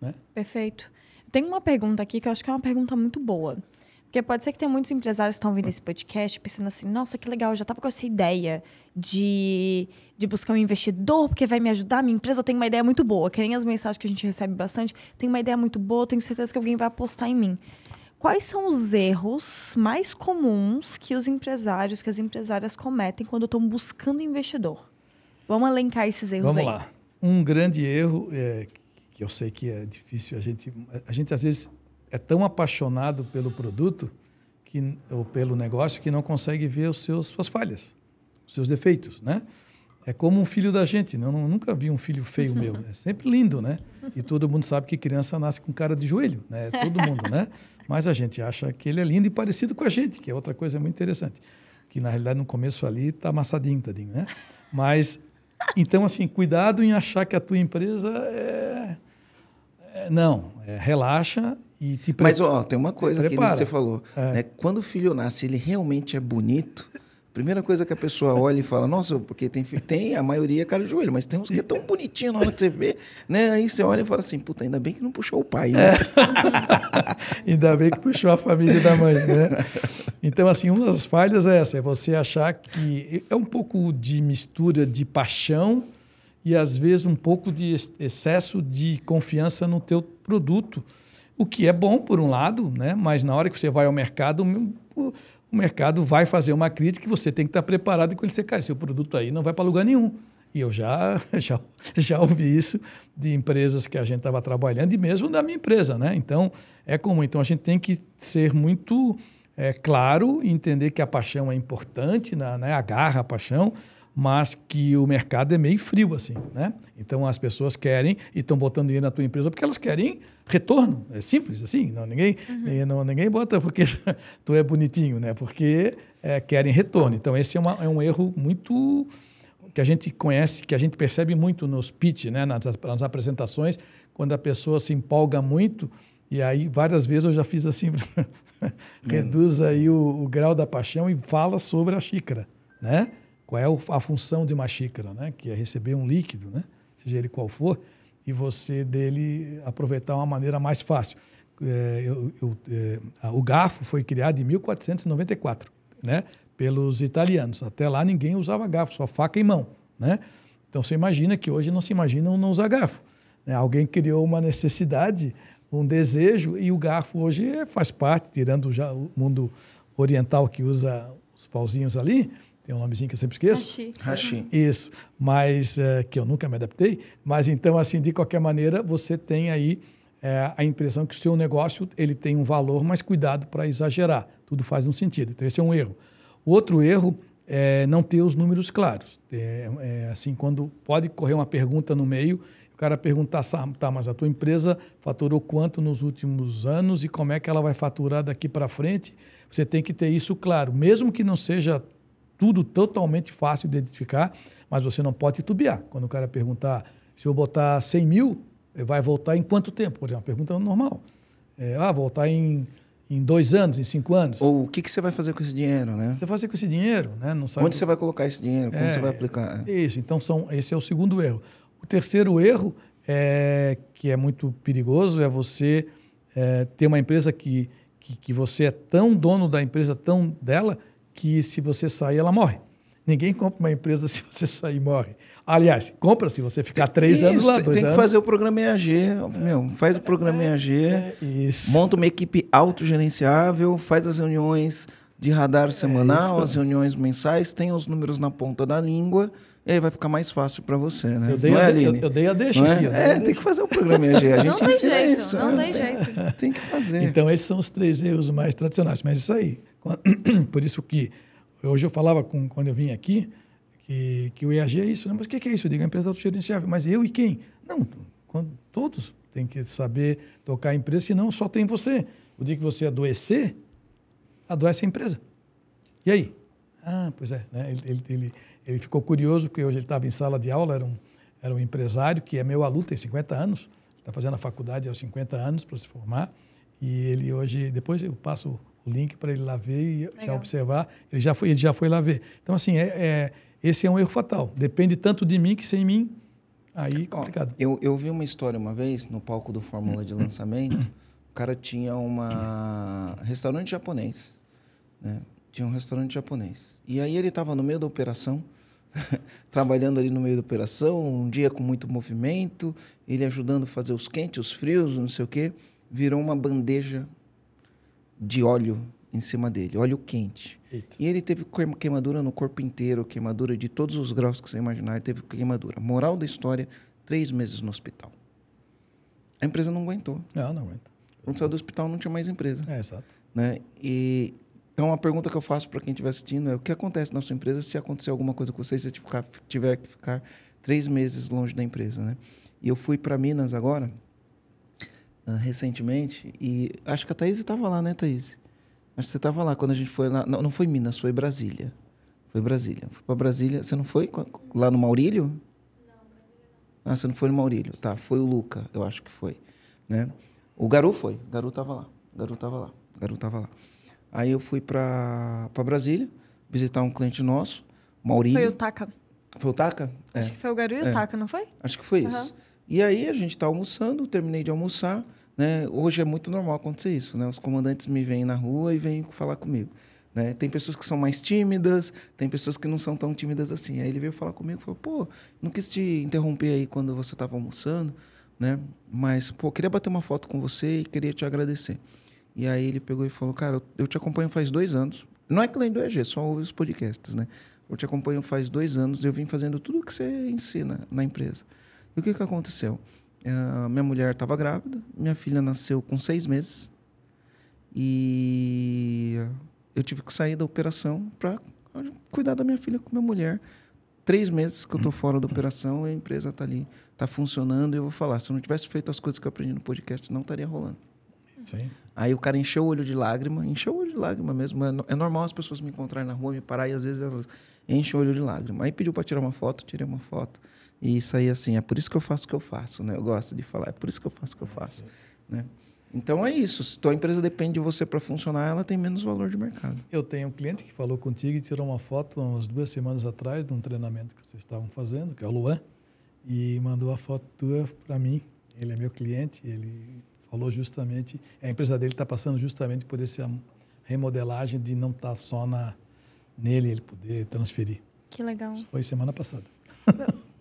Né? Perfeito. Tem uma pergunta aqui que eu acho que é uma pergunta muito boa. Porque pode ser que tenha muitos empresários que estão ouvindo esse podcast pensando assim: nossa, que legal, eu já estava com essa ideia de, de buscar um investidor, porque vai me ajudar. Minha empresa, eu tenho uma ideia muito boa. Que nem as mensagens que a gente recebe bastante. Tenho uma ideia muito boa, tenho certeza que alguém vai apostar em mim. Quais são os erros mais comuns que os empresários, que as empresárias cometem quando estão buscando investidor? Vamos elencar esses erros Vamos aí. lá. Um grande erro, é, que eu sei que é difícil, a gente, a gente às vezes é tão apaixonado pelo produto que, ou pelo negócio que não consegue ver os seus suas falhas, os seus defeitos, né? É como um filho da gente, né? Eu nunca vi um filho feio meu, é sempre lindo, né? E todo mundo sabe que criança nasce com cara de joelho, né? Todo mundo, né? Mas a gente acha que ele é lindo e parecido com a gente, que é outra coisa muito interessante, que na realidade no começo ali tá amassadinho, tadinho, né? Mas então assim, cuidado em achar que a tua empresa é, é não, é, relaxa e te pre... Mas ó, tem uma coisa que você falou, é. né? Quando o filho nasce, ele realmente é bonito. Primeira coisa que a pessoa olha e fala, nossa, porque tem, tem a maioria é cara de joelho, mas tem uns que é tão bonitinho na hora que você vê, né? Aí você olha e fala assim, puta, ainda bem que não puxou o pai, né? É. ainda bem que puxou a família da mãe, né? Então, assim, uma das falhas é essa, é você achar que é um pouco de mistura de paixão e às vezes um pouco de excesso de confiança no teu produto, o que é bom por um lado, né? Mas na hora que você vai ao mercado, o mercado vai fazer uma crítica e você tem que estar preparado com ele dizer, cara, seu produto aí não vai para lugar nenhum. E eu já, já, já ouvi isso de empresas que a gente estava trabalhando e mesmo da minha empresa, né? Então, é comum. Então, a gente tem que ser muito é, claro e entender que a paixão é importante, né? a garra, a paixão, mas que o mercado é meio frio, assim, né? Então, as pessoas querem e estão botando dinheiro na tua empresa porque elas querem retorno. É simples, assim. Não, ninguém, uhum. ninguém, não, ninguém bota porque tu é bonitinho, né? Porque é, querem retorno. Então, esse é, uma, é um erro muito que a gente conhece, que a gente percebe muito nos pitch, né? nas, nas apresentações, quando a pessoa se empolga muito e aí, várias vezes eu já fiz assim, reduz aí o, o, grau da paixão e fala sobre a xícara, né? Qual é a função de uma xícara, né? que é receber um líquido, né? seja ele qual for, e você dele aproveitar uma maneira mais fácil. É, eu, eu, é, o garfo foi criado em 1494, né? pelos italianos. Até lá ninguém usava garfo, só faca e mão. Né? Então você imagina que hoje não se imagina não usar garfo. Né? Alguém criou uma necessidade, um desejo, e o garfo hoje faz parte, tirando já o mundo oriental que usa os pauzinhos ali, tem um nomezinho que eu sempre esqueço. Hashi. Isso, mas uh, que eu nunca me adaptei. Mas então, assim, de qualquer maneira, você tem aí uh, a impressão que o seu negócio ele tem um valor, mas cuidado para exagerar. Tudo faz um sentido. Então, esse é um erro. O outro erro é não ter os números claros. É, é, assim, quando pode correr uma pergunta no meio, o cara perguntar, tá, mas a tua empresa faturou quanto nos últimos anos e como é que ela vai faturar daqui para frente? Você tem que ter isso claro, mesmo que não seja tudo totalmente fácil de identificar, mas você não pode titubear. Quando o cara perguntar se eu botar 100 mil, vai voltar em quanto tempo? Por exemplo, uma pergunta normal. É, ah, voltar em, em dois anos, em cinco anos. Ou o que, que você vai fazer com esse dinheiro, né? Você vai fazer com esse dinheiro, né? Não sabe Onde você vai colocar esse dinheiro? Como é, você vai aplicar? Isso. Então, são, esse é o segundo erro. O terceiro erro, é, que é muito perigoso, é você é, ter uma empresa que, que, que você é tão dono da empresa, tão dela, que se você sair, ela morre. Ninguém compra uma empresa se você sair morre. Aliás, compra se você ficar três isso, anos lá, dois Tem anos. que fazer o programa EAG, meu, faz o programa EAG, é, é monta uma equipe autogerenciável, faz as reuniões de radar semanal, é as reuniões mensais, tem os números na ponta da língua, e aí vai ficar mais fácil para você, né? Eu dei, não a, é, eu, eu dei a deixa é? aqui. É, tem que fazer o programa EAG. A gente não ensina tem jeito, isso. Não né? tem jeito. Tem que fazer. Então, esses são os três erros mais tradicionais. Mas isso aí, por isso que Hoje eu falava com, quando eu vim aqui que, que o EAG é isso. Né? Mas o que é isso? Eu digo, a empresa autogerenciável. Mas eu e quem? Não, quando, todos têm que saber tocar a empresa, senão só tem você. O dia que você adoecer, adoece a empresa. E aí? Ah, pois é. Né? Ele, ele, ele, ele, ficou curioso, porque hoje ele estava em sala de aula, era um, era um empresário que é meu aluno, tem 50 anos, está fazendo a faculdade aos 50 anos para se formar. E ele hoje, depois eu passo link para ele lá ver e Legal. já observar. Ele já foi, ele já foi lá ver. Então, assim, é, é, esse é um erro fatal. Depende tanto de mim que sem mim, aí é complicado. Ó, eu, eu vi uma história uma vez no palco do Fórmula de lançamento. o cara tinha uma restaurante japonês, né? Tinha um restaurante japonês. E aí ele estava no meio da operação, trabalhando ali no meio da operação, um dia com muito movimento, ele ajudando a fazer os quentes, os frios, não sei o quê, virou uma bandeja de óleo em cima dele, óleo quente. Eita. E ele teve queimadura no corpo inteiro, queimadura de todos os graus que você imaginar, ele teve queimadura. Moral da história, três meses no hospital. A empresa não aguentou. Não, não aguenta. Quando saiu do hospital, não tinha mais empresa. É, exato. Né? E, então, a pergunta que eu faço para quem estiver assistindo é o que acontece na sua empresa se acontecer alguma coisa com você, se você tiver que ficar três meses longe da empresa, né? E eu fui para Minas agora, uh, recentemente, e acho que a Thaís estava lá, né, Thaís? Acho que você estava lá quando a gente foi lá. Não, não foi Minas, foi Brasília. Foi Brasília. Foi para Brasília. Você não foi lá no Maurílio? Não, Ah, você não foi no Maurílio. Tá, foi o Luca, eu acho que foi. Né? O Garu foi. O Garu estava lá. O Garu estava lá. O Garu estava lá. Aí eu fui para Brasília visitar um cliente nosso, Maurílio. Foi o Taca. Foi o Taca? Acho é. que foi o Garu e o é. Taca, não foi? Acho que foi Uhum. isso. E aí a gente está almoçando, terminei de almoçar. Né? Hoje é muito normal acontecer isso. Né? Os comandantes me veem na rua e vêm falar comigo. Né? Tem pessoas que são mais tímidas, tem pessoas que não são tão tímidas assim. Aí ele veio falar comigo falou: pô, não quis te interromper aí quando você estava almoçando, né? mas pô, queria bater uma foto com você e queria te agradecer. E aí ele pegou e falou: cara, eu- eu te acompanho faz dois anos. Não é cliente do EG, só ouve os podcasts, né? Eu te acompanho faz dois anos, eu vim fazendo tudo o que você ensina na empresa. E o que, que aconteceu? Ah, minha mulher estava grávida, minha filha nasceu com seis meses e eu tive que sair da operação para cuidar da minha filha com minha mulher. Três meses que eu estou fora da operação, a empresa está ali, está funcionando. E eu vou falar, se eu não tivesse feito as coisas que eu aprendi no podcast, não estaria rolando. Isso aí. Aí o cara encheu o olho de lágrima, encheu o olho de lágrima mesmo. É, é normal as pessoas me encontrarem na rua, me parar e às vezes elas enchem o olho de lágrima. Aí pediu para tirar uma foto, tirei uma foto. E saí assim, é por isso que eu faço o que eu faço, né? Eu gosto de falar, é por isso que eu faço o que eu faço, né? Então é isso, se tua empresa depende de você para funcionar, ela tem menos valor de mercado. Eu tenho um cliente que falou contigo e tirou uma foto umas duas semanas atrás de um treinamento que vocês estavam fazendo, que é o Luan, e mandou a foto tua para mim. Ele é meu cliente, ele falou justamente, a empresa dele está passando justamente por essa remodelagem de não estar só na nele ele poder transferir. Que legal. Isso foi semana passada.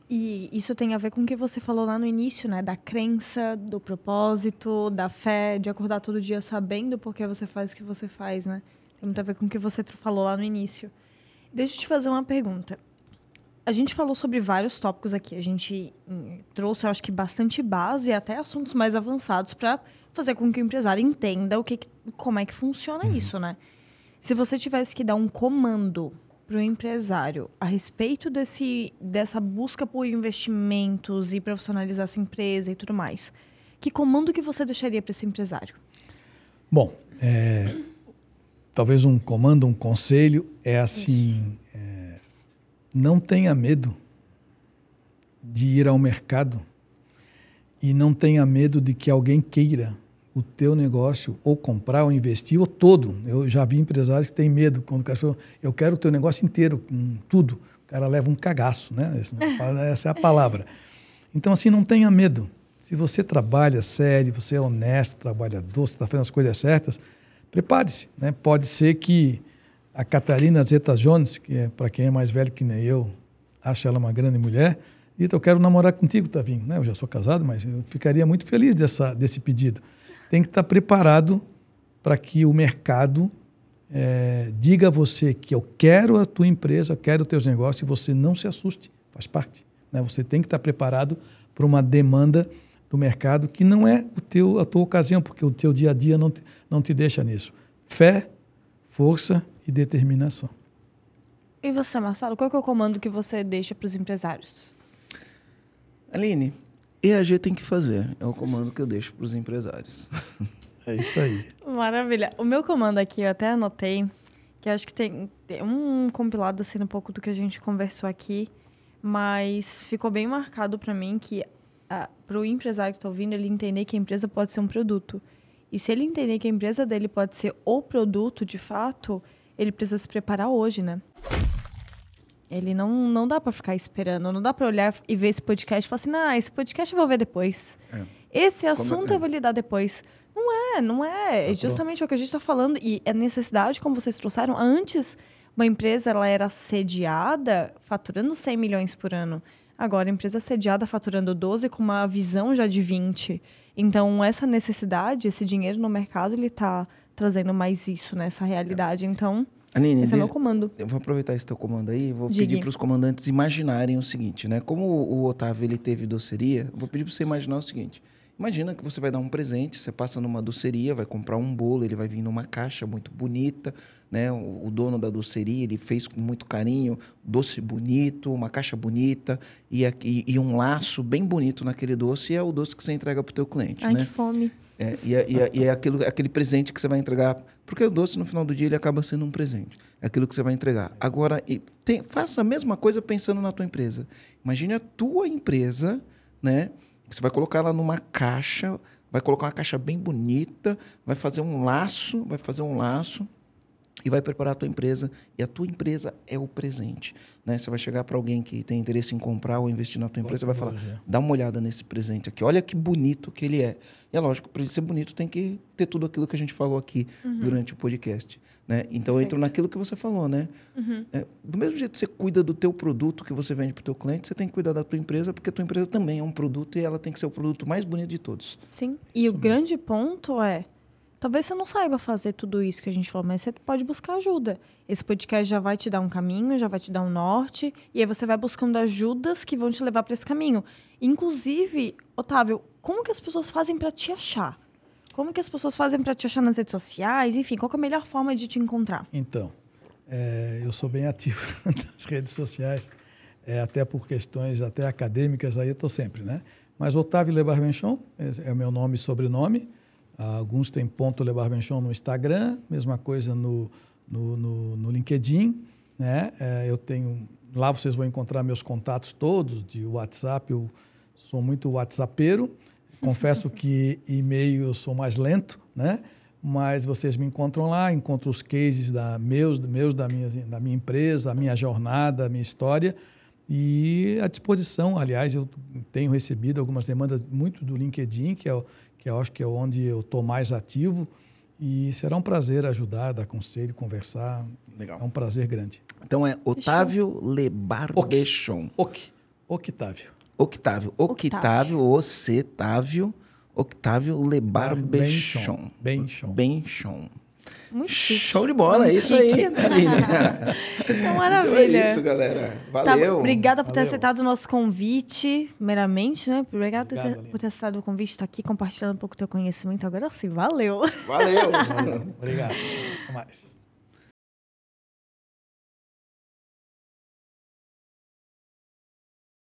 E isso tem a ver com o que você falou lá no início, né? Da crença, do propósito, da fé, de acordar todo dia sabendo por que você faz o que você faz, né? Tem muito a ver com o que você falou lá no início. Deixa eu te fazer uma pergunta. A gente falou sobre vários tópicos aqui. A gente hum, trouxe, eu acho que, bastante base e até assuntos mais avançados para fazer com que o empresário entenda o que, que- como é que funciona isso, né? Se você tivesse que dar um comando para o empresário a respeito desse, dessa busca por investimentos e profissionalizar essa empresa e tudo mais, que comando que você deixaria para esse empresário? Bom, é, talvez um comando, um conselho é assim: é, não tenha medo de ir ao mercado e não tenha medo de que alguém queira o teu negócio ou comprar ou investir ou todo. Eu já vi empresários que têm medo quando o cara falou, eu quero o teu negócio inteiro, com tudo. O cara leva um cagaço, né? Essa é a palavra. Então, assim, não tenha medo. Se você trabalha sério, você é honesto, trabalhador, você está fazendo as coisas certas, prepare-se. Né? Pode ser que a Catarina Zeta Jones, que é para quem é mais velho que nem eu, acha ela uma grande mulher, e eu quero namorar contigo, Tavinho. Né? Eu já sou casado, mas eu ficaria muito feliz dessa, desse pedido. Tem que estar preparado para que o mercado eh, diga a você que eu quero a tua empresa, eu quero os teus negócios, e você não se assuste, faz parte. Né? Você tem que estar preparado para uma demanda do mercado que não é o teu, a tua ocasião, porque o teu dia a dia não te, não te deixa nisso. Fé, força e determinação. E você, Marcelo, qual que é o comando que você deixa para os empresários? Aline, EAG tem que fazer, é o comando que eu deixo para os empresários. É isso aí. Maravilha. O meu comando aqui, eu até anotei, que eu acho que tem, tem um compilado assim um pouco do que a gente conversou aqui, mas ficou bem marcado para mim que para o empresário que está ouvindo, ele entender que a empresa pode ser um produto. E se ele entender que a empresa dele pode ser o produto de fato, ele precisa se preparar hoje, né? Ele não, não dá para ficar esperando, não dá para olhar e ver esse podcast e falar assim, ah, esse podcast eu vou ver depois. É. Esse Como- assunto eu vou lidar depois. Não é, não é. É justamente o que a gente está falando. E a necessidade, como vocês trouxeram, antes uma empresa ela era sediada faturando 100 milhões por ano. Agora, a empresa sediada faturando 12 com uma visão já de 20. Então, essa necessidade, esse dinheiro no mercado, ele está trazendo mais isso, né? Essa realidade. Então, Aline, esse é meu deixa- comando. eu vou aproveitar esse teu comando aí, vou Diga. pedir para os comandantes imaginarem o seguinte, né? Como o Otávio ele teve doceria, vou pedir para você imaginar o seguinte: Imagina que você vai dar um presente, você passa numa doceria, vai comprar um bolo, ele vai vir numa caixa muito bonita, né? O, o dono da doceria, ele fez com muito carinho, doce bonito, uma caixa bonita e, e, e um laço bem bonito naquele doce, e é o doce que você entrega para o teu cliente, Ai, né? que fome. É, e, é, e, é, e é aquilo, aquele presente que você vai entregar, porque o doce no final do dia ele acaba sendo um presente. É aquilo que você vai entregar. Agora, tem, faça a mesma coisa pensando na tua empresa. Imagine a tua empresa, né? Você vai colocar ela numa caixa, vai colocar uma caixa bem bonita, vai fazer um laço, vai fazer um laço e vai preparar a tua empresa. E a tua empresa é o presente. Né? Você vai chegar para alguém que tem interesse em comprar ou investir na tua empresa e vai falar: dá uma olhada nesse presente aqui, olha que bonito que ele é. E é lógico, para ele ser bonito, tem que ter tudo aquilo que a gente falou aqui uhum. durante o podcast. Né? Então, eu entro naquilo que você falou. Né? Uhum. É, do mesmo jeito que você cuida do teu produto que você vende para o teu cliente, você tem que cuidar da tua empresa, porque a tua empresa também é um produto e ela tem que ser o produto mais bonito de todos. Sim. E Isso o mesmo. grande ponto é Talvez você não saiba fazer tudo isso que a gente falou, mas você pode buscar ajuda. Esse podcast já vai te dar um caminho, já vai te dar um norte, e aí você vai buscando ajudas que vão te levar para esse caminho. Inclusive, Otávio, como que as pessoas fazem para te achar? Como que as pessoas fazem para te achar nas redes sociais? Enfim, qual é a melhor forma de te encontrar? Então, é, eu sou bem ativo nas redes sociais, é, até por questões até acadêmicas, aí eu estou sempre, né? Mas Otávio Lebar Benchon é, é o meu nome e sobrenome. Alguns têm ponto Lebar Benchon no Instagram, mesma coisa no, no, no, no LinkedIn. Né? É, eu tenho lá vocês vão encontrar meus contatos todos de WhatsApp. Eu sou muito WhatsAppeiro. Confesso que e-mail eu sou mais lento, né? Mas vocês me encontram lá, encontram os cases da meus, meus da minha da minha empresa, a minha jornada, a minha história e à disposição. Aliás, eu tenho recebido algumas demandas muito do LinkedIn, que é que eu acho que é onde eu estou mais ativo. E será um prazer ajudar, dar conselho, conversar. Legal. É um prazer grande. Então é Otávio Lebarbechon. Ok. Octávio. Octávio. Octávio, Octávio, Octávio Lebarbechon. Benchon. Benchon. Muito chique. Show de bola, Muito é isso chique. aí, então, maravilha. Então é isso, galera. Tá, Valeu. Tá, obrigada por ter aceitado o nosso convite, meramente, né? Obrigado por ter, por ter aceitado o convite, estar tá aqui compartilhando um pouco do teu conhecimento. Agora sim, valeu. Valeu. valeu. Obrigado. Até mais.